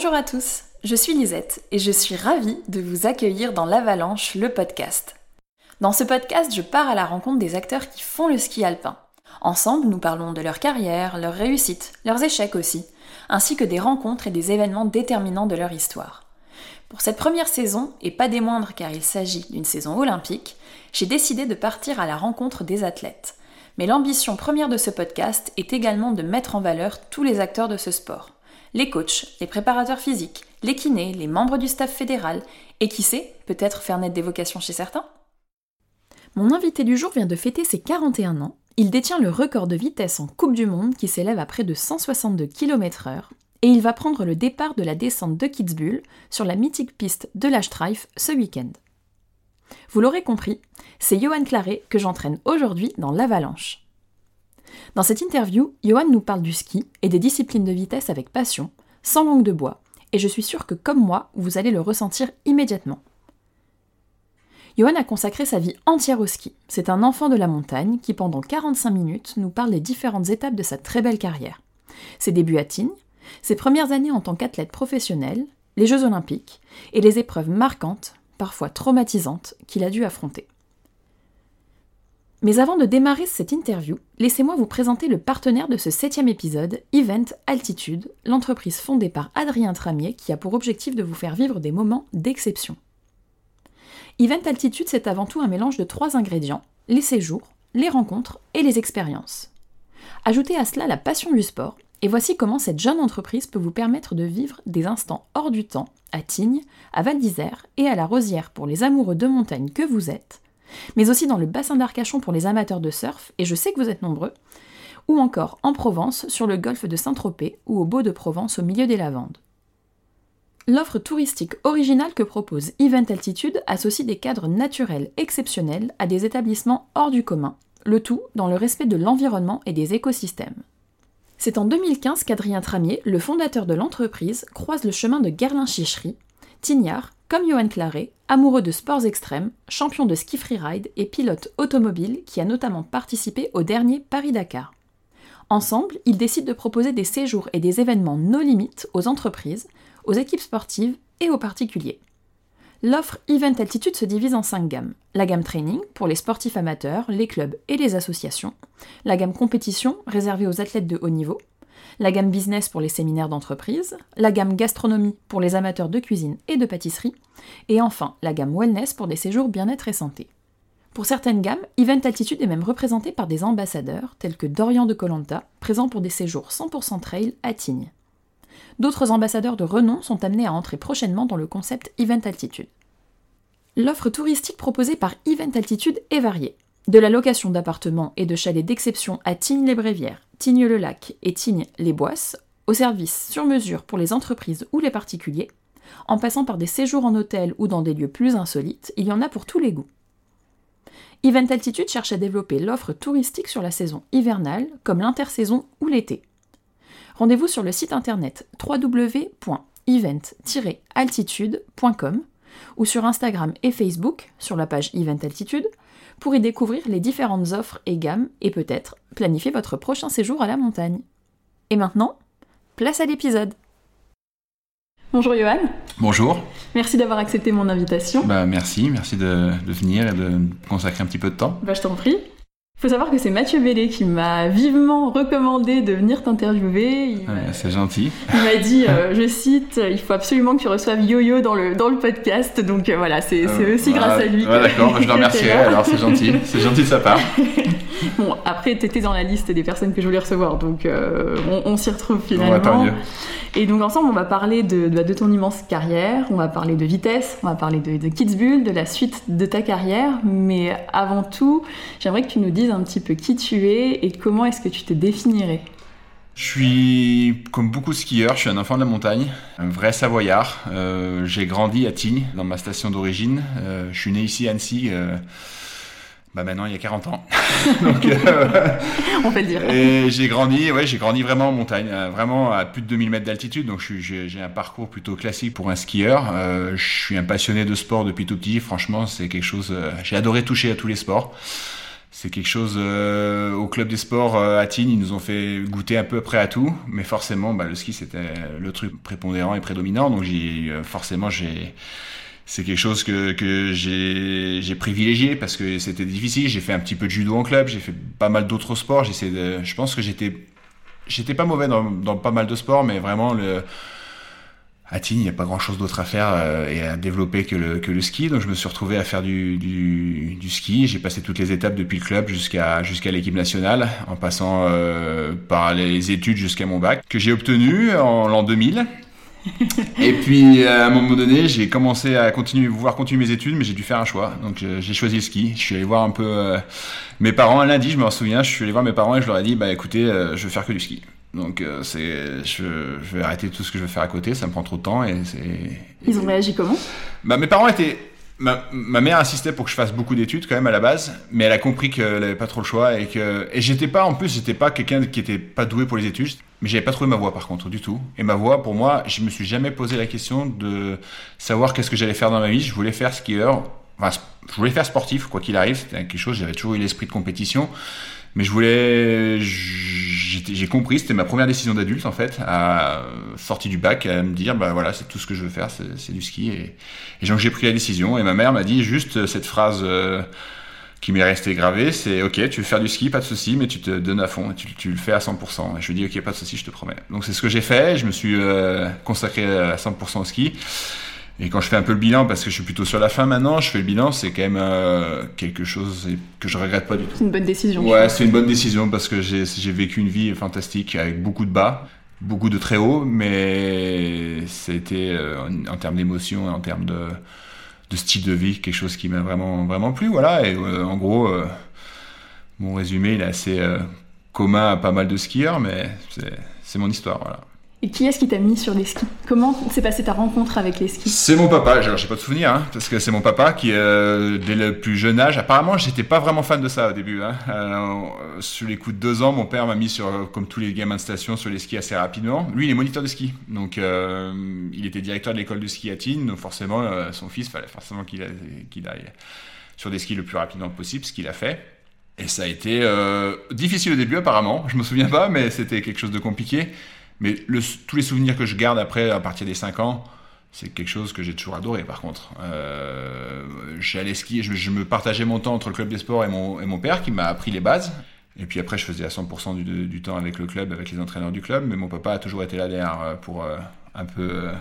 Bonjour à tous, je suis Lisette et je suis ravie de vous accueillir dans l'Avalanche, le podcast. Dans ce podcast, je pars à la rencontre des acteurs qui font le ski alpin. Ensemble, nous parlons de leur carrière, leurs réussites, leurs échecs aussi, ainsi que des rencontres et des événements déterminants de leur histoire. Pour cette première saison, et pas des moindres car il s'agit d'une saison olympique, j'ai décidé de partir à la rencontre des athlètes. Mais l'ambition première de ce podcast est également de mettre en valeur tous les acteurs de ce sport les coachs, les préparateurs physiques, les kinés, les membres du staff fédéral, et qui sait, peut-être faire naître des vocations chez certains Mon invité du jour vient de fêter ses 41 ans. Il détient le record de vitesse en Coupe du Monde qui s'élève à près de 162 km/h, et il va prendre le départ de la descente de Kitzbühel sur la mythique piste de la Streif ce week-end. Vous l'aurez compris, c'est Johan Claret que j'entraîne aujourd'hui dans l'Avalanche. Dans cette interview, Johan nous parle du ski et des disciplines de vitesse avec passion, sans langue de bois, et je suis sûre que comme moi, vous allez le ressentir immédiatement. Johan a consacré sa vie entière au ski. C'est un enfant de la montagne qui, pendant 45 minutes, nous parle des différentes étapes de sa très belle carrière. Ses débuts à Tignes, ses premières années en tant qu'athlète professionnel, les Jeux olympiques et les épreuves marquantes, parfois traumatisantes, qu'il a dû affronter. Mais avant de démarrer cette interview, laissez-moi vous présenter le partenaire de ce septième épisode, Event Altitude, l'entreprise fondée par Adrien Tramier qui a pour objectif de vous faire vivre des moments d'exception. Event Altitude, c'est avant tout un mélange de trois ingrédients, les séjours, les rencontres et les expériences. Ajoutez à cela la passion du sport, et voici comment cette jeune entreprise peut vous permettre de vivre des instants hors du temps à Tignes, à Val d'Isère et à la Rosière pour les amoureux de montagne que vous êtes, mais aussi dans le bassin d'Arcachon pour les amateurs de surf, et je sais que vous êtes nombreux, ou encore en Provence, sur le golfe de Saint-Tropez ou au Beau de Provence au milieu des lavandes. L'offre touristique originale que propose Event Altitude associe des cadres naturels exceptionnels à des établissements hors du commun, le tout dans le respect de l'environnement et des écosystèmes. C'est en 2015 qu'Adrien Tramier, le fondateur de l'entreprise, croise le chemin de Gerlin-Chichery, Tignard, comme Johan Claret, amoureux de sports extrêmes, champion de ski freeride et pilote automobile qui a notamment participé au dernier Paris-Dakar. Ensemble, ils décident de proposer des séjours et des événements no limites aux entreprises, aux équipes sportives et aux particuliers. L'offre Event Altitude se divise en cinq gammes. La gamme training pour les sportifs amateurs, les clubs et les associations. La gamme compétition réservée aux athlètes de haut niveau la gamme business pour les séminaires d'entreprise, la gamme gastronomie pour les amateurs de cuisine et de pâtisserie, et enfin la gamme wellness pour des séjours bien-être et santé. Pour certaines gammes, Event Altitude est même représenté par des ambassadeurs tels que Dorian de Colanta, présent pour des séjours 100% trail à Tignes. D'autres ambassadeurs de renom sont amenés à entrer prochainement dans le concept Event Altitude. L'offre touristique proposée par Event Altitude est variée. De la location d'appartements et de chalets d'exception à Tignes-les-Brévières, Tignes-le-Lac et Tignes-les-Boisses, au service sur mesure pour les entreprises ou les particuliers, en passant par des séjours en hôtel ou dans des lieux plus insolites, il y en a pour tous les goûts. Event Altitude cherche à développer l'offre touristique sur la saison hivernale, comme l'intersaison ou l'été. Rendez-vous sur le site internet www.event-altitude.com ou sur Instagram et Facebook sur la page Event Altitude pour y découvrir les différentes offres et gammes et peut-être planifier votre prochain séjour à la montagne. Et maintenant, place à l'épisode. Bonjour Johan. Bonjour. Merci d'avoir accepté mon invitation. Bah merci, merci de, venir et de consacrer un petit peu de temps. Bah je t'en prie. Il faut savoir que c'est Mathieu Bellé qui m'a vivement recommandé de venir t'interviewer. c'est gentil. Il m'a dit, euh, je cite, il faut absolument que tu reçoives Yo-Yo dans le, dans le podcast. Donc euh, voilà, c'est euh, aussi grâce à lui. Ouais, d'accord, je le remercierai, alors c'est gentil. C'est gentil de sa part. bon, après, t'étais dans la liste des personnes que je voulais recevoir, donc on, s'y retrouve finalement. Et donc ensemble, on va parler de, de, ton immense carrière, on va parler de vitesse, on va parler de, de Kitzbühel, de la suite de ta carrière. Mais avant tout, j'aimerais que tu nous dises un petit peu qui tu es et comment est-ce que tu te définirais? Je suis, comme beaucoup de skieurs, je suis un enfant de la montagne, un vrai savoyard. Euh, j'ai grandi à Tignes, dans ma station d'origine. Euh, je suis né ici à Annecy, euh, bah maintenant il y a 40 ans. On peut le dire. Et j'ai grandi, ouais, j'ai grandi vraiment en montagne, vraiment à plus de 2000 mètres d'altitude. Donc j'ai un parcours plutôt classique pour un skieur. je suis un passionné de sport depuis tout petit. Franchement, c'est quelque chose. j'ai adoré toucher à tous les sports. C'est quelque chose euh, au club des sports euh, à Tignes, ils nous ont fait goûter un peu près à tout, mais forcément, bah, le ski c'était le truc prépondérant et prédominant, donc j'ai forcément j'ai c'est quelque chose que, que j'ai, privilégié parce que c'était difficile. J'ai fait un petit peu de judo en club, j'ai fait pas mal d'autres sports. J'essaie je pense que j'étais, j'étais pas mauvais dans, dans pas mal de sports, mais vraiment le, à Tignes, il n'y a pas grand chose d'autre à faire euh, et à développer que le, que le ski. Donc je me suis retrouvé à faire du, du, du ski. J'ai passé toutes les étapes depuis le club jusqu'à jusqu'à l'équipe nationale, en passant euh, par les études jusqu'à mon bac, que j'ai obtenu en l'an 2000. et puis à un moment donné, j'ai commencé à continuer, vouloir continuer mes études, mais j'ai dû faire un choix. Donc j'ai choisi le ski. Je suis allé voir un peu euh, mes parents un lundi, je me souviens. Je suis allé voir mes parents et je leur ai dit, bah écoutez, je veux faire que du ski. Donc euh, c'est, je, je, vais arrêter tout ce que je veux faire à côté, ça me prend trop de temps et c'est. Ils ont réagi comment? Bah mes parents étaient, ma, ma, mère insistait pour que je fasse beaucoup d'études quand même à la base, mais elle a compris qu'elle avait pas trop le choix et que et j'étais pas en plus j'étais pas quelqu'un qui était pas doué pour les études, mais j'avais pas trouvé ma voie par contre du tout. Et ma voie pour moi, je me suis jamais posé la question de savoir qu'est-ce que j'allais faire dans ma vie. Je voulais faire skieur, enfin je voulais faire sportif quoi qu'il arrive, c'était quelque chose. J'avais toujours eu l'esprit de compétition. Mais je voulais, j'ai compris, c'était ma première décision d'adulte en fait, à sortir du bac, à me dire bah voilà c'est tout ce que je veux faire, c'est du ski et, et donc j'ai pris la décision et ma mère m'a dit juste cette phrase euh, qui m'est restée gravée, c'est ok tu veux faire du ski pas de souci mais tu te donnes à fond, tu, tu le fais à 100%. Et je lui dis ok pas de souci je te promets. Donc c'est ce que j'ai fait, je me suis euh, consacré à 100% au ski. Et quand je fais un peu le bilan, parce que je suis plutôt sur la fin maintenant, je fais le bilan, c'est quand même euh, quelque chose que je regrette pas du tout. C'est une bonne décision. Ouais, c'est une bonne décision parce que j'ai vécu une vie fantastique avec beaucoup de bas, beaucoup de très hauts, mais c'était euh, en, en, termes d'émotion, en termes de, de, style de vie, quelque chose qui m'a vraiment vraiment plu. Voilà. Et euh, en gros, euh, mon résumé, il est assez euh, commun à pas mal de skieurs, mais c'est mon histoire. Voilà. Et qui est-ce qui t'a mis sur les skis? Comment s'est passée ta rencontre avec les skis? C'est mon papa. Alors j'ai pas de souvenir, hein, parce que c'est mon papa qui, euh, dès le plus jeune âge, apparemment j'étais pas vraiment fan de ça au début. Hein. Euh, sur les coups de deux ans, mon père m'a mis sur, comme tous les gamins de station, sur les skis assez rapidement. Lui, il est moniteur de ski, donc euh, il était directeur de l'école de ski à Tignes, donc forcément son fils fallait forcément qu'il qu aille sur des skis le plus rapidement possible, ce qu'il a fait. Et ça a été difficile au début apparemment. Je me souviens pas, mais c'était quelque chose de compliqué. Mais tous les souvenirs que je garde après, à partir des 5 ans, c'est quelque chose que j'ai toujours adoré par contre. Euh, J'allais skier, je, je, me partageais mon temps entre le club des sports et mon, et mon père qui m'a appris les bases. Et puis après, je faisais à 100% du, du, temps avec le club, avec les entraîneurs du club. Mais mon papa a toujours été là derrière pour euh, un peu. Euh,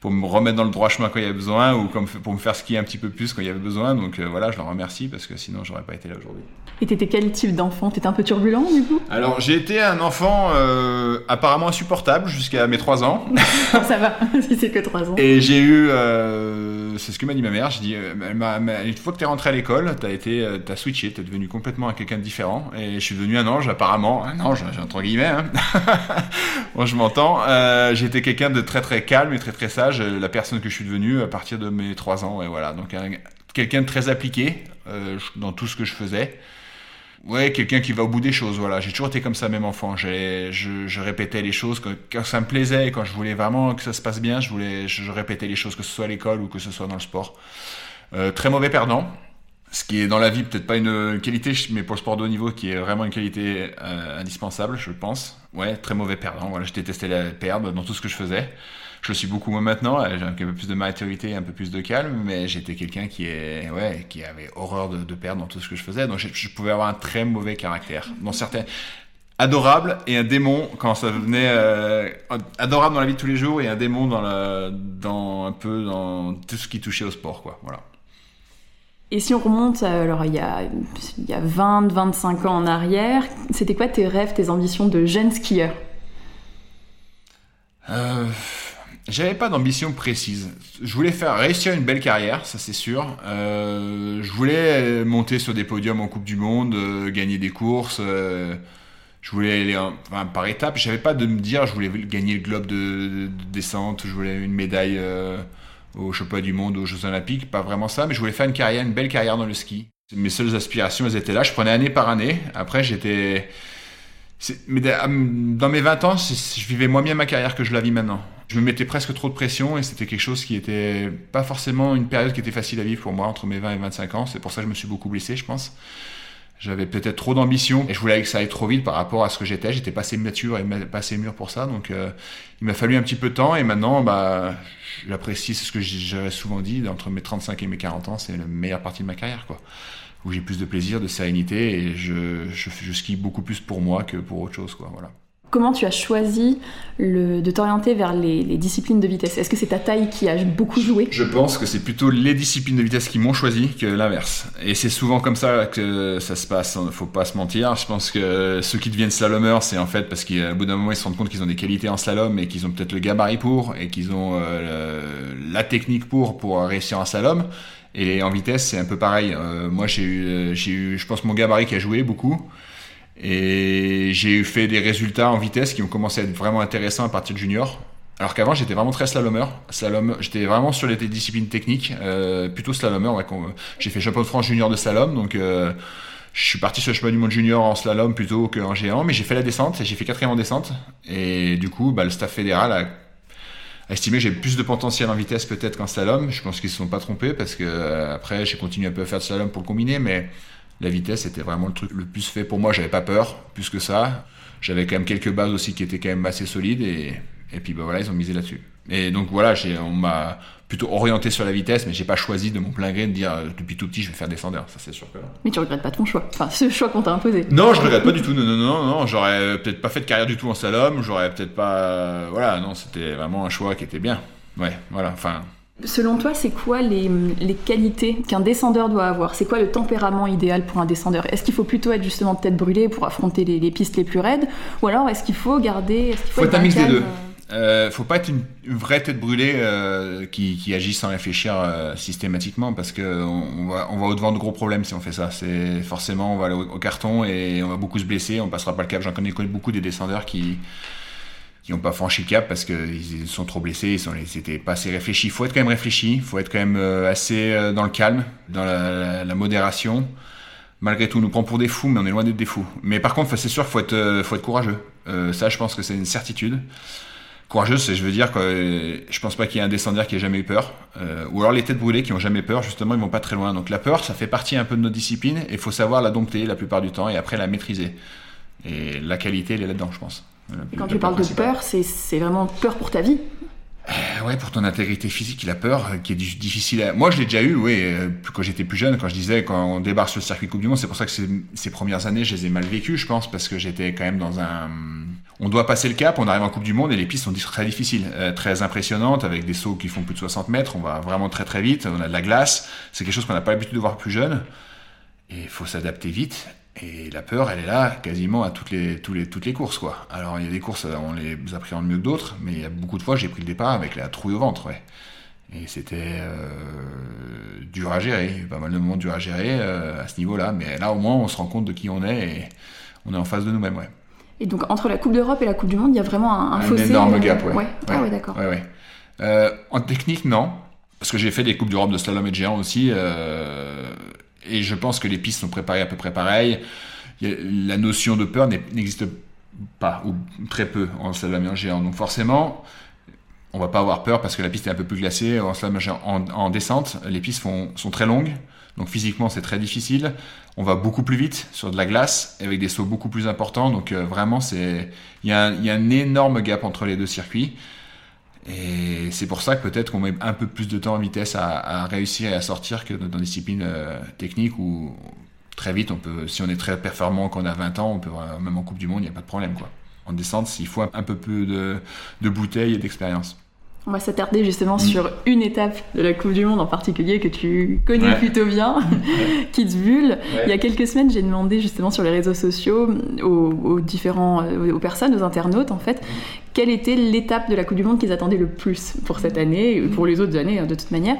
pour me remettre dans le droit chemin quand il y avait besoin ou comme pour me faire skier un petit peu plus quand il y avait besoin. Donc euh, voilà, je le remercie parce que sinon j'aurais pas été là aujourd'hui. Et t'étais quel type d'enfant? T'étais un peu turbulent du coup? Alors j'ai été un enfant euh, apparemment insupportable jusqu'à mes 3 ans. Ça va, si c'est que 3 ans. Et j'ai eu, euh, c'est ce que m'a dit ma mère, j'ai dit, une fois que t'es rentré à l'école, t'as été, t'as switché, t'es devenu complètement quelqu'un de différent. Et je suis devenu un ange apparemment, un ange entre guillemets. Hein. bon, je m'entends. J'ai été quelqu'un de très très calme et très très sage, la personne que je suis devenu à partir de mes 3 ans. Et voilà, donc quelqu'un de très appliqué euh, dans tout ce que je faisais. Ouais, quelqu'un qui va au bout des choses, voilà. J'ai toujours été comme ça, même enfant. Je, je, répétais les choses quand, ça me plaisait, quand je voulais vraiment que ça se passe bien, je, voulais, je, répétais les choses, que ce soit à l'école ou que ce soit dans le sport. Euh, très mauvais perdant, ce qui est dans la vie peut-être pas une qualité, mais pour le sport de haut niveau, qui est vraiment une qualité euh, indispensable, je pense. Ouais, très mauvais perdant. Voilà, je détestais la perdre dans tout ce que je faisais. Je le suis beaucoup moins maintenant. J'ai un peu plus de maturité, un peu plus de calme, mais j'étais quelqu'un qui est, ouais, qui avait horreur de, de, perdre dans tout ce que je faisais. Donc je, je, pouvais avoir un très mauvais caractère. Dans certains, adorable et un démon quand ça venait euh, adorable dans la vie de tous les jours et un démon dans la, dans un peu dans tout ce qui touchait au sport, quoi. Voilà. Et si on remonte, alors il y a, il y a 20, 25 ans en arrière, c'était quoi tes rêves, tes ambitions de jeune skieur? Euh, J'avais pas d'ambition précise. Je voulais faire réussir une belle carrière, ça c'est sûr. Euh, je voulais monter sur des podiums en Coupe du Monde, euh, gagner des courses. Euh, je voulais aller enfin, par étapes. J'avais pas de me dire je voulais gagner le globe de, de, de descente, je voulais une médaille aux championnats du monde, aux Jeux Olympiques, pas vraiment ça, mais je voulais faire une carrière, une belle carrière dans le ski. Mes seules aspirations, elles étaient là. Je prenais année par année. Après, j'étais. Mais dans mes 20 ans, je vivais moins bien ma carrière que je la vis maintenant. Je me mettais presque trop de pression et c'était quelque chose qui était pas forcément une période qui était facile à vivre pour moi entre mes 20 et 25 ans. C'est pour ça que je me suis beaucoup blessé, je pense. J'avais peut-être trop d'ambition et je voulais que ça aille trop vite par rapport à ce que j'étais. J'étais pas assez mature et pas assez mûr pour ça. Donc, euh, il m'a fallu un petit peu de temps et maintenant, bah, j'apprécie, ce que j'aurais souvent dit, entre mes 35 et mes 40 ans, c'est la meilleure partie de ma carrière, quoi. Où j'ai plus de plaisir, de sérénité et je, je, je skie beaucoup plus pour moi que pour autre chose, quoi. Voilà. Comment tu as choisi de t'orienter vers les, disciplines de vitesse? Est-ce que c'est ta taille qui a beaucoup joué? Je pense que c'est plutôt les disciplines de vitesse qui m'ont choisi que l'inverse. Et c'est souvent comme ça que ça se passe, hein. faut pas se mentir. Je pense que ceux qui deviennent slalomeurs, c'est en fait parce qu'au bout d'un moment, ils se rendent compte qu'ils ont des qualités en slalom et qu'ils ont peut-être le gabarit pour et qu'ils ont euh, la technique pour pour réussir en slalom. Et en vitesse, c'est un peu pareil. Euh, moi, j'ai eu, j'ai eu, je pense, mon gabarit qui a joué beaucoup. Et j'ai fait des résultats en vitesse qui ont commencé à être vraiment intéressants à partir de junior. Alors qu'avant, j'étais vraiment très slalomeur. Slalom, j'étais vraiment sur les disciplines techniques, euh, plutôt slalomeur. Ouais, j'ai fait champion de France junior de slalom, donc euh, je suis parti sur le chemin du monde junior en slalom plutôt qu'en géant. Mais j'ai fait la descente j'ai fait quatrième en descente. Et du coup, bah, le staff fédéral a, estimé que j'ai plus de potentiel en vitesse peut-être qu'en slalom. Je pense qu'ils se sont pas trompés parce que euh, après, j'ai continué un peu à faire de slalom pour le combiner, mais la vitesse était vraiment le truc le plus fait pour moi. J'avais pas peur, plus que ça. J'avais quand même quelques bases aussi qui étaient quand même assez solides et, et puis bah voilà, ils ont misé là-dessus. Et donc voilà, on m'a plutôt orienté sur la vitesse, mais j'ai pas choisi de mon plein gré de dire euh, depuis tout petit je vais faire descendeur, ça c'est sûr que Mais tu regrettes pas ton choix, enfin ce choix qu'on t'a imposé. Non, je regrette pas du tout, non, non, non, non, j'aurais peut-être pas fait de carrière du tout en slalom, j'aurais peut-être pas. Voilà, non, c'était vraiment un choix qui était bien. Ouais, voilà, enfin. Selon toi, c'est quoi les, qualités qu'un descendeur doit avoir? C'est quoi le tempérament idéal pour un descendeur? Est-ce qu'il faut plutôt être justement tête brûlée pour affronter les, pistes les plus raides? Ou alors est-ce qu'il faut garder... Il faut, être un mix des deux. Euh, faut pas être une, vraie tête brûlée euh, qui, agit sans réfléchir euh, systématiquement parce que on, va, au-devant de gros problèmes si on fait ça. C'est forcément on va aller au, carton et on va beaucoup se blesser, on passera pas le cap. J'en connais beaucoup des descendeurs qui qui n'ont pas franchi le cap parce qu'ils sont trop blessés, ils, sont, ils pas assez réfléchis. Il faut être quand même réfléchi, faut être quand même euh, assez euh, dans le calme, dans la, modération. Malgré tout, on nous prend pour des fous, mais on est loin d'être des fous. Mais par contre, c'est sûr qu'il euh, faut être courageux. ça, je pense que c'est une certitude. Courageux, c'est, je veux dire, que je pense pas qu'il y ait un descendeur qui ait jamais eu peur. ou alors les têtes brûlées qui ont jamais peur, justement, ils vont pas très loin. Donc la peur, ça fait partie un peu de notre discipline, et il faut savoir la dompter la plupart du temps, et après la maîtriser. Et la qualité, elle est là-dedans, je pense. Et quand tu parles de peur, c'est vraiment peur pour ta vie? Euh, ouais, pour ton intégrité physique, il a peur, euh, qui est difficile. À... Moi, je l'ai déjà eu, oui, euh, quand j'étais plus jeune, quand je disais, quand on débarque sur le circuit Coupe du Monde, c'est pour ça que ces, premières années, je les ai mal vécues, je pense, parce que j'étais quand même dans un. On doit passer le cap, on arrive en Coupe du Monde et les pistes sont très difficiles, très impressionnantes, avec des sauts qui font plus de 60 mètres, on va vraiment très très vite, on a de la glace, c'est quelque chose qu'on n'a pas l'habitude de voir plus jeune, et il faut s'adapter vite. Et la peur, elle est là quasiment à toutes les, courses, quoi. Alors, il y a des courses, on les appréhende mieux que d'autres, mais il y a beaucoup de fois, j'ai pris le départ avec la trouille au ventre. Et c'était euh, dur à gérer, pas mal de moments durs à gérer euh, à ce niveau-là, mais là, au moins, on se rend compte de qui on est et on est en face de nous-mêmes. Et donc, entre la Coupe d'Europe et la Coupe du Monde, il y a vraiment un, un, un fossé énorme euh, gap, ouais. ouais. Ah ouais, d'accord. Ouais, ouais. en technique, non. Parce que j'ai fait des Coupes d'Europe de slalom et de géant aussi et je pense que les pistes sont préparées à peu près pareil. La notion de peur n'existe pas, ou très peu, en slalom géant. Donc forcément, on va pas avoir peur parce que la piste est un peu plus glacée. En slalom géant, en, descente, les pistes sont très longues. Donc physiquement, c'est très difficile. On va beaucoup plus vite sur de la glace avec des sauts beaucoup plus importants. Donc euh, vraiment, il y, a un énorme gap entre les deux circuits. Et c'est pour ça que peut-être qu'on met un peu plus de temps en vitesse à, réussir et à sortir que dans des disciplines euh, techniques où très vite, on peut, si on est très performant quand on a 20 ans, on peut, même en Coupe du Monde, il n'y a pas de problème. Quoi. En descente, il faut un, peu plus de, de bouteilles et d'expérience. On va s'attarder justement mm. sur une étape de la Coupe du Monde en particulier que tu connais plutôt bien, Kitzbühel. Il y a quelques semaines, j'ai demandé justement sur les réseaux sociaux aux, différents, euh, aux personnes, aux internautes en fait, quelle était l'étape de la Coupe du Monde qu'ils attendaient le plus pour cette année, et pour les autres années hein, de toute manière.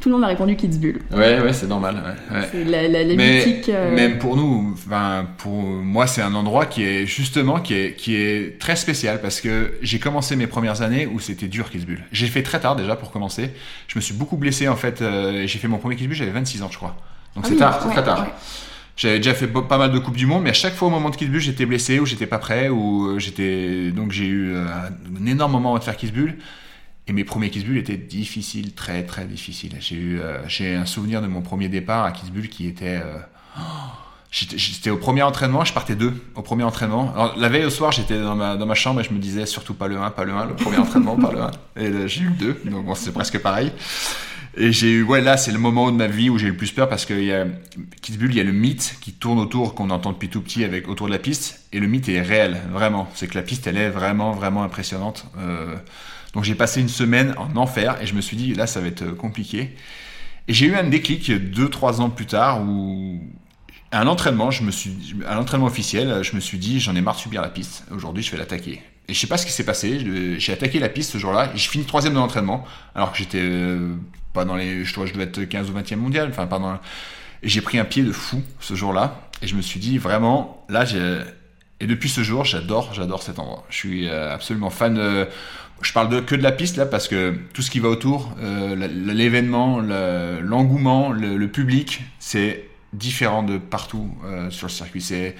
Tout le monde m'a répondu Kitzbühel. Ouais, ouais, c'est normal. C'est la, la, mythique. Euh, même pour nous, enfin, pour moi, c'est un endroit qui est justement qui est, qui est très spécial parce que j'ai commencé mes premières années où c'était dur Kitzbühel. J'ai fait très tard déjà pour commencer. Je me suis beaucoup blessé en fait. Euh, j'ai fait mon premier Kitzbühel, j'avais 26 ans, je crois. Donc ah c'est tard, c'est très tard. J'avais déjà fait pas mal de coupes du monde, mais à chaque fois au moment de Kitzbühel, j'étais blessé ou j'étais pas prêt ou euh, j'étais donc j'ai eu euh, un énorme moment de faire Kitzbühel. Et mes premiers Kitzbühel étaient difficiles, très très difficiles. J'ai eu j'ai un souvenir de mon premier départ à Kitzbühel qui était J'étais au premier entraînement, je partais deux au premier entraînement. Alors, la veille au soir, j'étais dans ma, dans ma chambre et je me disais surtout pas le 1, pas le 1, le premier entraînement, pas le 1. Et j'ai eu le 2, donc bon, c'est presque pareil. Et j'ai eu, ouais, là, c'est le moment de ma vie où j'ai eu le plus peur parce qu'il y a, Kitzbühel, il y a le mythe qui tourne autour, qu'on entend depuis tout petit avec, autour de la piste. Et le mythe est réel, vraiment. C'est que la piste, elle est vraiment, vraiment impressionnante. Euh, donc j'ai passé une semaine en enfer et je me suis dit, là, ça va être compliqué. Et j'ai eu un déclic deux, trois ans plus tard où, à un entraînement, je me suis, à l'entraînement officiel, je me suis dit, j'en ai marre de subir la piste. Aujourd'hui, je vais l'attaquer. Et je sais pas ce qui s'est passé. J'ai attaqué la piste ce jour-là et je finis troisième de l'entraînement alors que j'étais euh, pas dans les, je, je devais être 15 ou 20e mondial, enfin, pardon. Et j'ai pris un pied de fou ce jour-là. Et je me suis dit, vraiment, là, j'ai, et depuis ce jour, j'adore, j'adore cet endroit. Je suis euh, absolument fan. De... Je parle que de la piste là parce que tout ce qui va autour, euh, l'événement, l'engouement, le, public, c'est différent de partout euh, sur le circuit. C'est,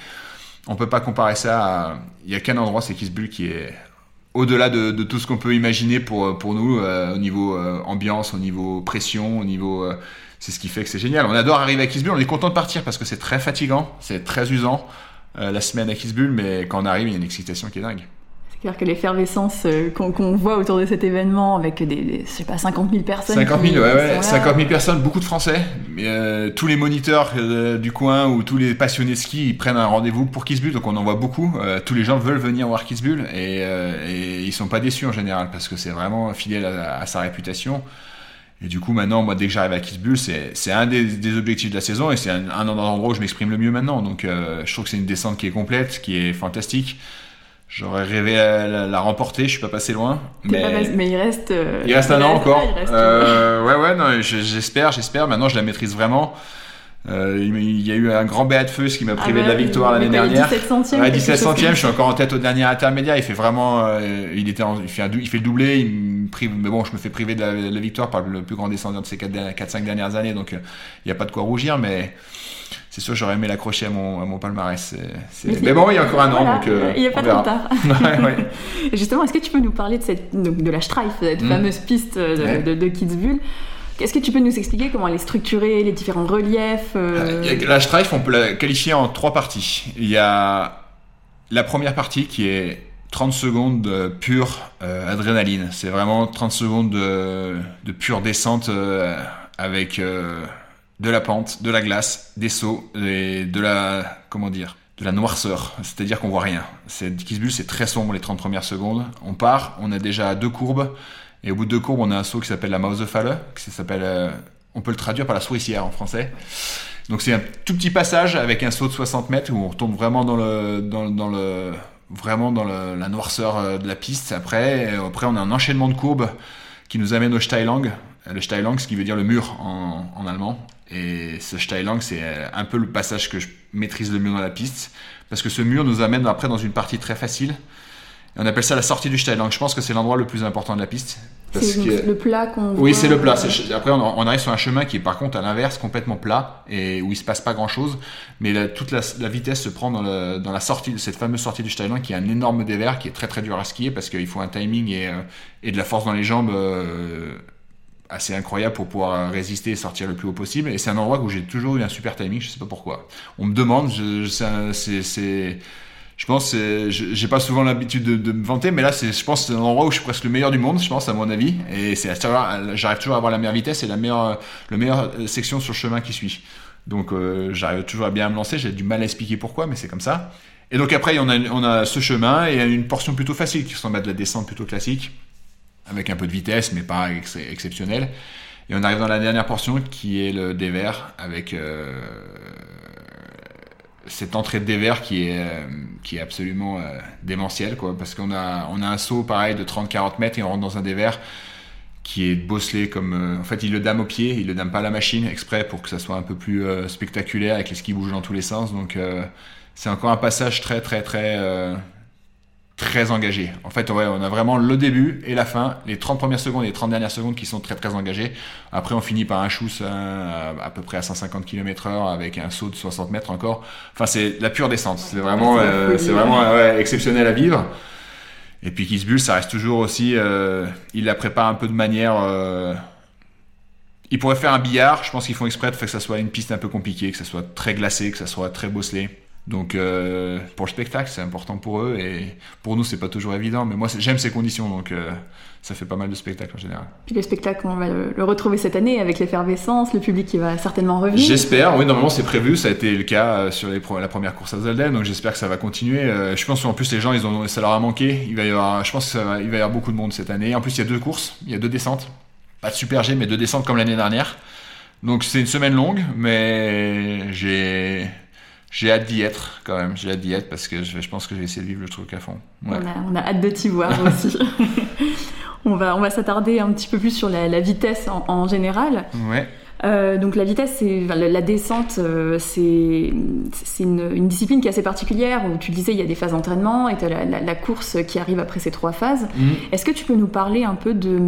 on peut pas comparer ça. À... Il y a qu'un endroit, c'est Kitzbühel qui est au-delà de, tout ce qu'on peut imaginer pour, pour nous, euh, au niveau euh, ambiance, au niveau pression, au niveau... Euh, c'est ce qui fait que c'est génial. On adore arriver à Kitzbühel, on est content de partir parce que c'est très fatigant, c'est très usant la semaine à Kitzbühel, mais quand on arrive, il y a une excitation qui est dingue. C'est-à-dire que l'effervescence qu'on voit autour de cet événement avec des, je sais pas, 50 000 personnes. 50 000, ouais, ouais, 50 000 personnes, beaucoup de Français. Euh, tous les moniteurs euh, du coin ou tous les passionnés de ski, ils prennent un rendez-vous pour Kitzbühel, donc on en voit beaucoup. Euh, tous les gens veulent venir voir Kitzbühel et, et ils sont pas déçus en général parce que c'est vraiment fidèle à, sa réputation. Et du coup, maintenant, moi, dès que j'arrive à Kitzbühel, c'est un des, des, objectifs de la saison et c'est un, un endroit où je m'exprime le mieux maintenant. Donc, je trouve que c'est une descente qui est complète, qui est fantastique. J'aurais rêvé à la, remporter, je suis pas passé loin. Mais, mais il reste. Euh, il reste un an encore. Euh, ouais, ouais, non, j'espère, j'espère. Maintenant, je la maîtrise vraiment. Euh, il y a eu un grand béat de feu, ce qui m'a privé ah de la victoire l'année dernière. 17 centièmes. Ouais, 17 centièmes, je suis encore en tête au dernier intermédiaire. Il fait vraiment, il était, il, fait un, il fait le doublé, il me prive, mais bon, je me fais priver de la, victoire par le plus grand descendant de ces 4-5 dernières années, donc il n'y a pas de quoi rougir, mais c'est sûr, j'aurais aimé l'accrocher à mon, à mon palmarès. Mais, bon, il y a encore un an, donc. Euh, il n'y a pas trop tard. Justement, est-ce que tu peux nous parler de, cette, de, la Streif, cette hmm. fameuse piste de, de, de Kitzbühel? Est-ce que tu peux nous expliquer comment elle est structurée, les différents reliefs euh? Euh, La Streif, on peut la qualifier en trois parties. Il y a la première partie qui est 30 secondes de pure adrénaline. C'est vraiment 30 secondes de, de pure descente avec de la pente, de la glace, des sauts et de la comment dire, de la noirceur. C'est-à-dire qu'on voit rien. C'est Kitzbühel, c'est très sombre les 30 premières secondes. On part, on a déjà deux courbes et au bout de deux courbes, on a un saut qui s'appelle la Mausefalle, qui s'appelle euh, on peut le traduire par la souricière en français. Donc c'est un tout petit passage avec un saut de 60 mètres où on retombe vraiment dans le dans, le vraiment dans la noirceur euh, de la piste. Après, après on a un enchaînement de courbes qui nous amène au Steilang. Le Steilang, ce qui veut dire le mur en allemand. Et ce Steilang, c'est un peu le passage que je maîtrise le mieux dans la piste, parce que ce mur nous amène après dans une partie très facile. Et on appelle ça la sortie du Steilang. Je pense que c'est l'endroit le plus important de la piste. C'est le plat qu'on Oui, c'est le plat. Après, on, arrive sur un chemin qui est par contre à l'inverse, complètement plat, et où il se passe pas grand-chose. Mais toute la, vitesse se prend dans, dans, la sortie, cette fameuse sortie du Steilang, qui est un énorme dévers, qui est très très dur à skier, parce qu'il faut un timing et, euh, et, de la force dans les jambes euh, assez incroyable pour pouvoir résister et sortir le plus haut possible. Et c'est un endroit où j'ai toujours eu un super timing, je sais pas pourquoi. On me demande, c'est, c'est, je pense, j'ai pas souvent l'habitude de, me vanter, mais là, c'est, je pense, c'est un endroit où je suis presque le meilleur du monde, je pense, à mon avis. Et c'est, j'arrive toujours à avoir la meilleure vitesse et la meilleure, le meilleure section sur le chemin qui suit. Donc, euh, j'arrive toujours à bien me lancer. J'ai du mal à expliquer pourquoi, mais c'est comme ça. Et donc après, on a, on a ce chemin et une portion plutôt facile qui ressemble à de la descente plutôt classique avec un peu de vitesse, mais pas exceptionnel. Et on arrive dans la dernière portion qui est le dévers avec euh, cette entrée de dévers qui est, euh, qui est absolument euh, démentielle, quoi, parce qu'on a, on a un saut pareil de 30-40 mètres et on rentre dans un dévers qui est bosselé comme. en fait, il le dame au pied, il le dame pas à la machine exprès pour que ça soit un peu plus spectaculaire avec les skis bougent dans tous les sens. Donc, c'est encore un passage très, très, très très engagé. En fait, ouais, on a vraiment le début et la fin, les 30 premières secondes et les 30 dernières secondes qui sont très très engagées. Après, on finit par un chousse à, à, peu près à 150 km heure avec un saut de 60 mètres encore. Enfin, c'est la pure descente. C'est vraiment, euh, c'est vraiment ouais, exceptionnel à vivre. Et puis Kitzbühel, ça reste toujours aussi, euh, il la prépare un peu de manière, euh, Ils pourraient faire un billard, je pense qu'ils font exprès de faire que ça soit une piste un peu compliquée, que ça soit très glacé, que ça soit très bosselé. Donc euh, pour le spectacle, c'est important pour eux et pour nous, c'est pas toujours évident. Mais moi, j'aime ces conditions, donc euh, ça fait pas mal de spectacles en général. Puis le spectacle, on va le, retrouver cette année avec l'effervescence, le public qui va certainement revenir. J'espère. Oui, normalement c'est prévu. Ça a été le cas euh, sur les, la première course à Zelda, donc j'espère que ça va continuer. je pense qu'en plus les gens, ils ont, ça leur a manqué. Il va y avoir, je pense qu'il va, y avoir beaucoup de monde cette année. En plus, il y a deux courses, il y a deux descentes, pas de super G, mais deux descentes comme l'année dernière. Donc c'est une semaine longue, mais j'ai j'ai hâte d'y être quand même. J'ai hâte d'y être parce que je, pense que je vais essayer de vivre le truc à fond. On, a, hâte de t'y voir aussi. on va, on va s'attarder un petit peu plus sur la, vitesse en, en général. Ouais. Euh, donc la vitesse, c'est la, descente, euh, c'est une, une, discipline qui est assez particulière où tu disais il y a des phases d'entraînement et tu as la, la, course qui arrive après ces trois phases. Mhm. Est-ce que tu peux nous parler un peu de,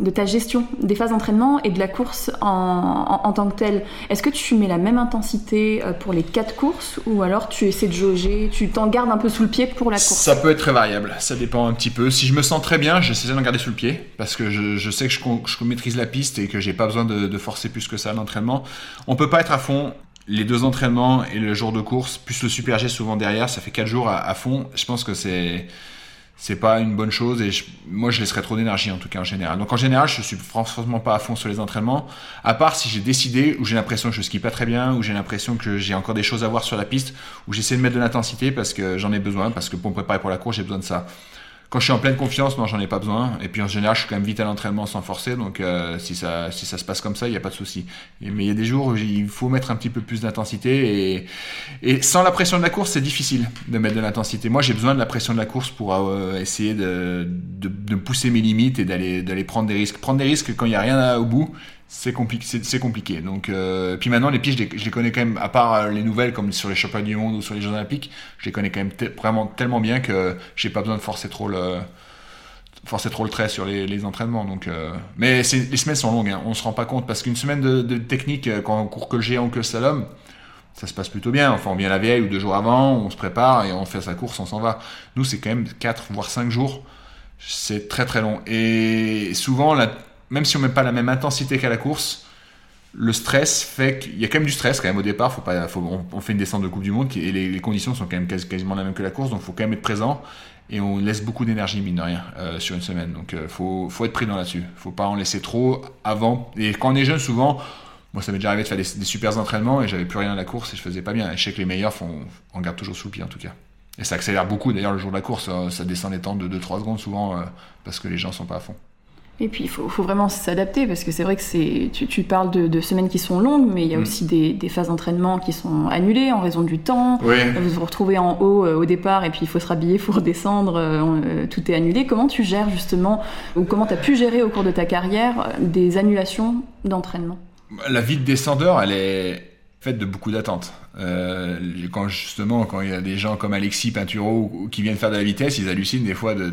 de ta gestion des phases d'entraînement et de la course en, en, tant que telle? Est-ce que tu mets la même intensité euh, pour les quatre courses ou alors tu essaies de jauger, tu t'en gardes un peu sous le pied pour la course? Ça peut être très variable, ça dépend un petit peu. Si je me sens très bien, j'essaie d'en garder sous le pied parce que je, je sais que je, je, maîtrise la piste et que j'ai pas besoin de, de forcer plus que ça l'entraînement. On peut pas être à fond les deux entraînements et le jour de course, plus le super G souvent derrière, ça fait quatre jours à, fond. Je pense que c'est c'est pas une bonne chose et moi je laisserais trop d'énergie en tout cas en général. Donc en général je suis franchement pas à fond sur les entraînements, à part si j'ai décidé ou j'ai l'impression que je skie pas très bien ou j'ai l'impression que j'ai encore des choses à voir sur la piste ou j'essaie de mettre de l'intensité parce que j'en ai besoin parce que pour me préparer pour la course j'ai besoin de ça. Quand je suis en pleine confiance, non, j'en ai pas besoin. Et puis en général, je suis quand même vite à l'entraînement sans forcer. Donc euh, si, ça, si ça se passe comme ça, il n'y a pas de souci. Mais il y a des jours où il faut mettre un petit peu plus d'intensité. Et, et sans la pression de la course, c'est difficile de mettre de l'intensité. Moi, j'ai besoin de la pression de la course pour euh, essayer de, de, de, pousser mes limites et d'aller prendre des risques. Prendre des risques quand il n'y a rien au bout, c'est compliqué, c'est compliqué. Donc, euh, puis maintenant les pistes, je les, connais quand même, à part euh, les nouvelles comme sur les championnats du monde ou sur les Jeux Olympiques, je les connais quand même vraiment tellement bien que j'ai pas besoin de forcer trop le forcer trop le trait sur les, les entraînements. Donc, euh, mais les semaines sont longues, hein, on se rend pas compte parce qu'une semaine de, technique quand on court que le géant que le slalom, ça se passe plutôt bien. Enfin, on vient la vieille ou deux jours avant, on se prépare et on fait sa course, on s'en va. Nous, c'est quand même quatre voire cinq jours. C'est très très long. Et souvent, la, même si on met pas la même intensité qu'à la course, le stress fait qu'il y a quand même du stress quand même au départ. Faut pas, on, fait une descente de Coupe du Monde et les, conditions sont quand même quasiment la même que la course, donc faut quand même être présent et on laisse beaucoup d'énergie mine de rien euh, sur une semaine. Donc euh, faut, être pris dans là-dessus. Faut pas en laisser trop avant. Et quand on est jeune, souvent, moi ça m'est déjà arrivé de faire des, super entraînements et j'avais plus rien à la course et je faisais pas bien. Et je sais que les meilleurs font, on garde toujours sous pied en tout cas. Et ça accélère beaucoup d'ailleurs le jour de la course, euh, ça descend les temps de 2-3 secondes souvent parce que les gens sont pas à fond. Et puis il faut, faut, vraiment s'adapter parce que c'est vrai que c'est tu, tu, parles de, de, semaines qui sont longues, mais il y a mm. aussi des, des phases d'entraînement qui sont annulées en raison du temps. Oui. Vous vous retrouvez en haut euh, au départ et puis il faut se rhabiller, il faut redescendre, euh, euh, tout est annulé. Comment tu gères justement, ou comment tu as pu gérer au cours de ta carrière des annulations d'entraînement? La vie de descendeur, elle est de beaucoup d'attentes. Euh, quand justement, quand il y a des gens comme Alexis Pinturo qui viennent faire de la vitesse, ils hallucinent des fois de,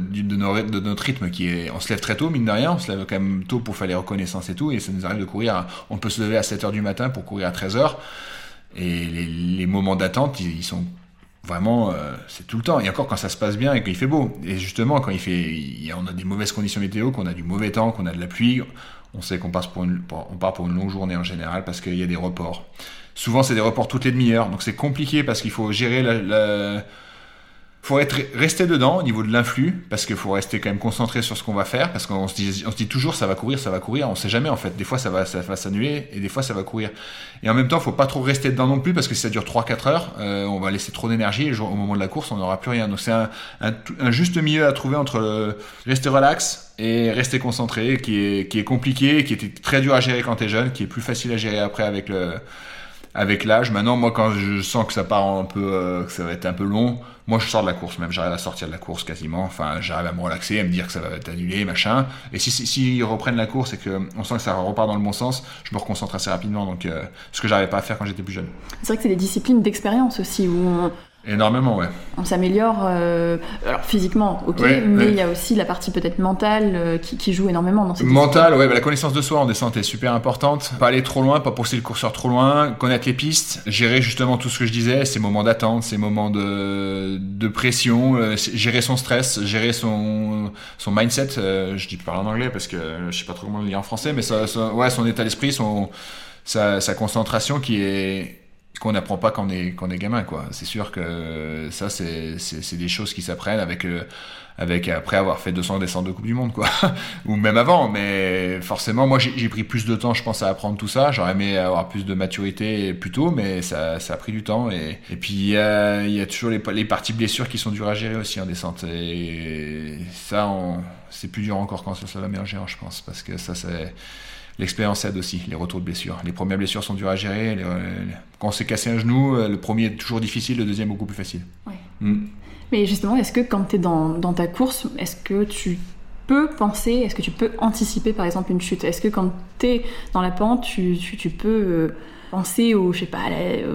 notre rythme qui est, on se lève très tôt, mine de rien, on se lève quand même tôt pour faire les reconnaissances et tout, et ça nous arrive de courir, on peut se lever à 7 heures du matin pour courir à 13 heures, et les, moments d'attente, ils, sont vraiment, euh, c'est tout le temps. Et encore quand ça se passe bien et qu'il fait beau. Et justement, quand il fait, on a des mauvaises conditions météo, qu'on a du mauvais temps, qu'on a de la pluie, on sait qu'on passe pour une, on part pour une longue journée en général parce qu'il y a des reports. Souvent, c'est des reports toutes les demi-heures, donc c'est compliqué parce qu'il faut gérer la, la... faut resté dedans au niveau de l'influx parce qu'il faut rester quand même concentré sur ce qu'on va faire parce qu'on se dit on se dit toujours ça va courir ça va courir. On sait jamais en fait. Des fois ça va ça va s'annuler et des fois ça va courir. Et en même temps faut pas trop rester dedans non plus parce que si ça dure 3-4 heures euh, on va laisser trop d'énergie et au moment de la course on n'aura plus rien. Donc c'est un, un, juste milieu à trouver entre rester relax et rester concentré qui est qui est compliqué qui était très dur à gérer quand tu es jeune qui est plus facile à gérer après avec le avec l'âge. Maintenant, moi, quand je sens que ça part un peu, euh, que ça va être un peu long, moi, je sors de la course même. J'arrive à sortir de la course quasiment. Enfin, j'arrive à me relaxer, à me dire que ça va être annulé, machin. Et si, si, reprennent la course et que on sent que ça repart dans le bon sens, je me reconcentre assez rapidement. Donc, euh, ce que j'arrivais pas à faire quand j'étais plus jeune. C'est vrai que c'est des disciplines d'expérience aussi où Énormément, ouais. On s'améliore, euh, alors physiquement, ok, mais il y a aussi la partie peut-être mentale euh, qui, joue énormément dans cette Mentale, ouais, bah, la connaissance de soi en descente est super importante. Pas aller trop loin, pas pousser le curseur trop loin, connaître les pistes, gérer justement tout ce que je disais, ces moments d'attente, ces moments de, de pression, euh, gérer son stress, gérer son, son mindset. je dis parler en anglais parce que je sais pas trop comment le dire en français, mais ça, ouais, son état d'esprit, son, sa, sa concentration qui est qu'on n'apprend pas quand on est quand on est gamin quoi. C'est sûr que ça c'est c'est des choses qui s'apprennent avec euh, avec après avoir fait 200 descentes de coupe du monde quoi. Ou même avant mais forcément moi j'ai pris plus de temps je pense à apprendre tout ça. J'aurais aimé avoir plus de maturité plus tôt mais ça, ça a pris du temps et, et puis il y a, y a toujours les, les parties blessures qui sont dures à gérer aussi en descente. Et ça c'est plus dur encore quand ça, bien gérer je pense parce que ça c'est L'expérience aide aussi, les retours de blessures. Les premières blessures sont dures à gérer. quand on s'est cassé un genou, euh, le premier est toujours difficile, le deuxième beaucoup plus facile. Mm. Mais justement, est-ce que quand tu es dans, ta course, est-ce que tu peux penser, est-ce que tu peux anticiper par exemple une chute? Est-ce que quand tu es dans la pente, tu, tu peux euh, penser aux, je sais pas,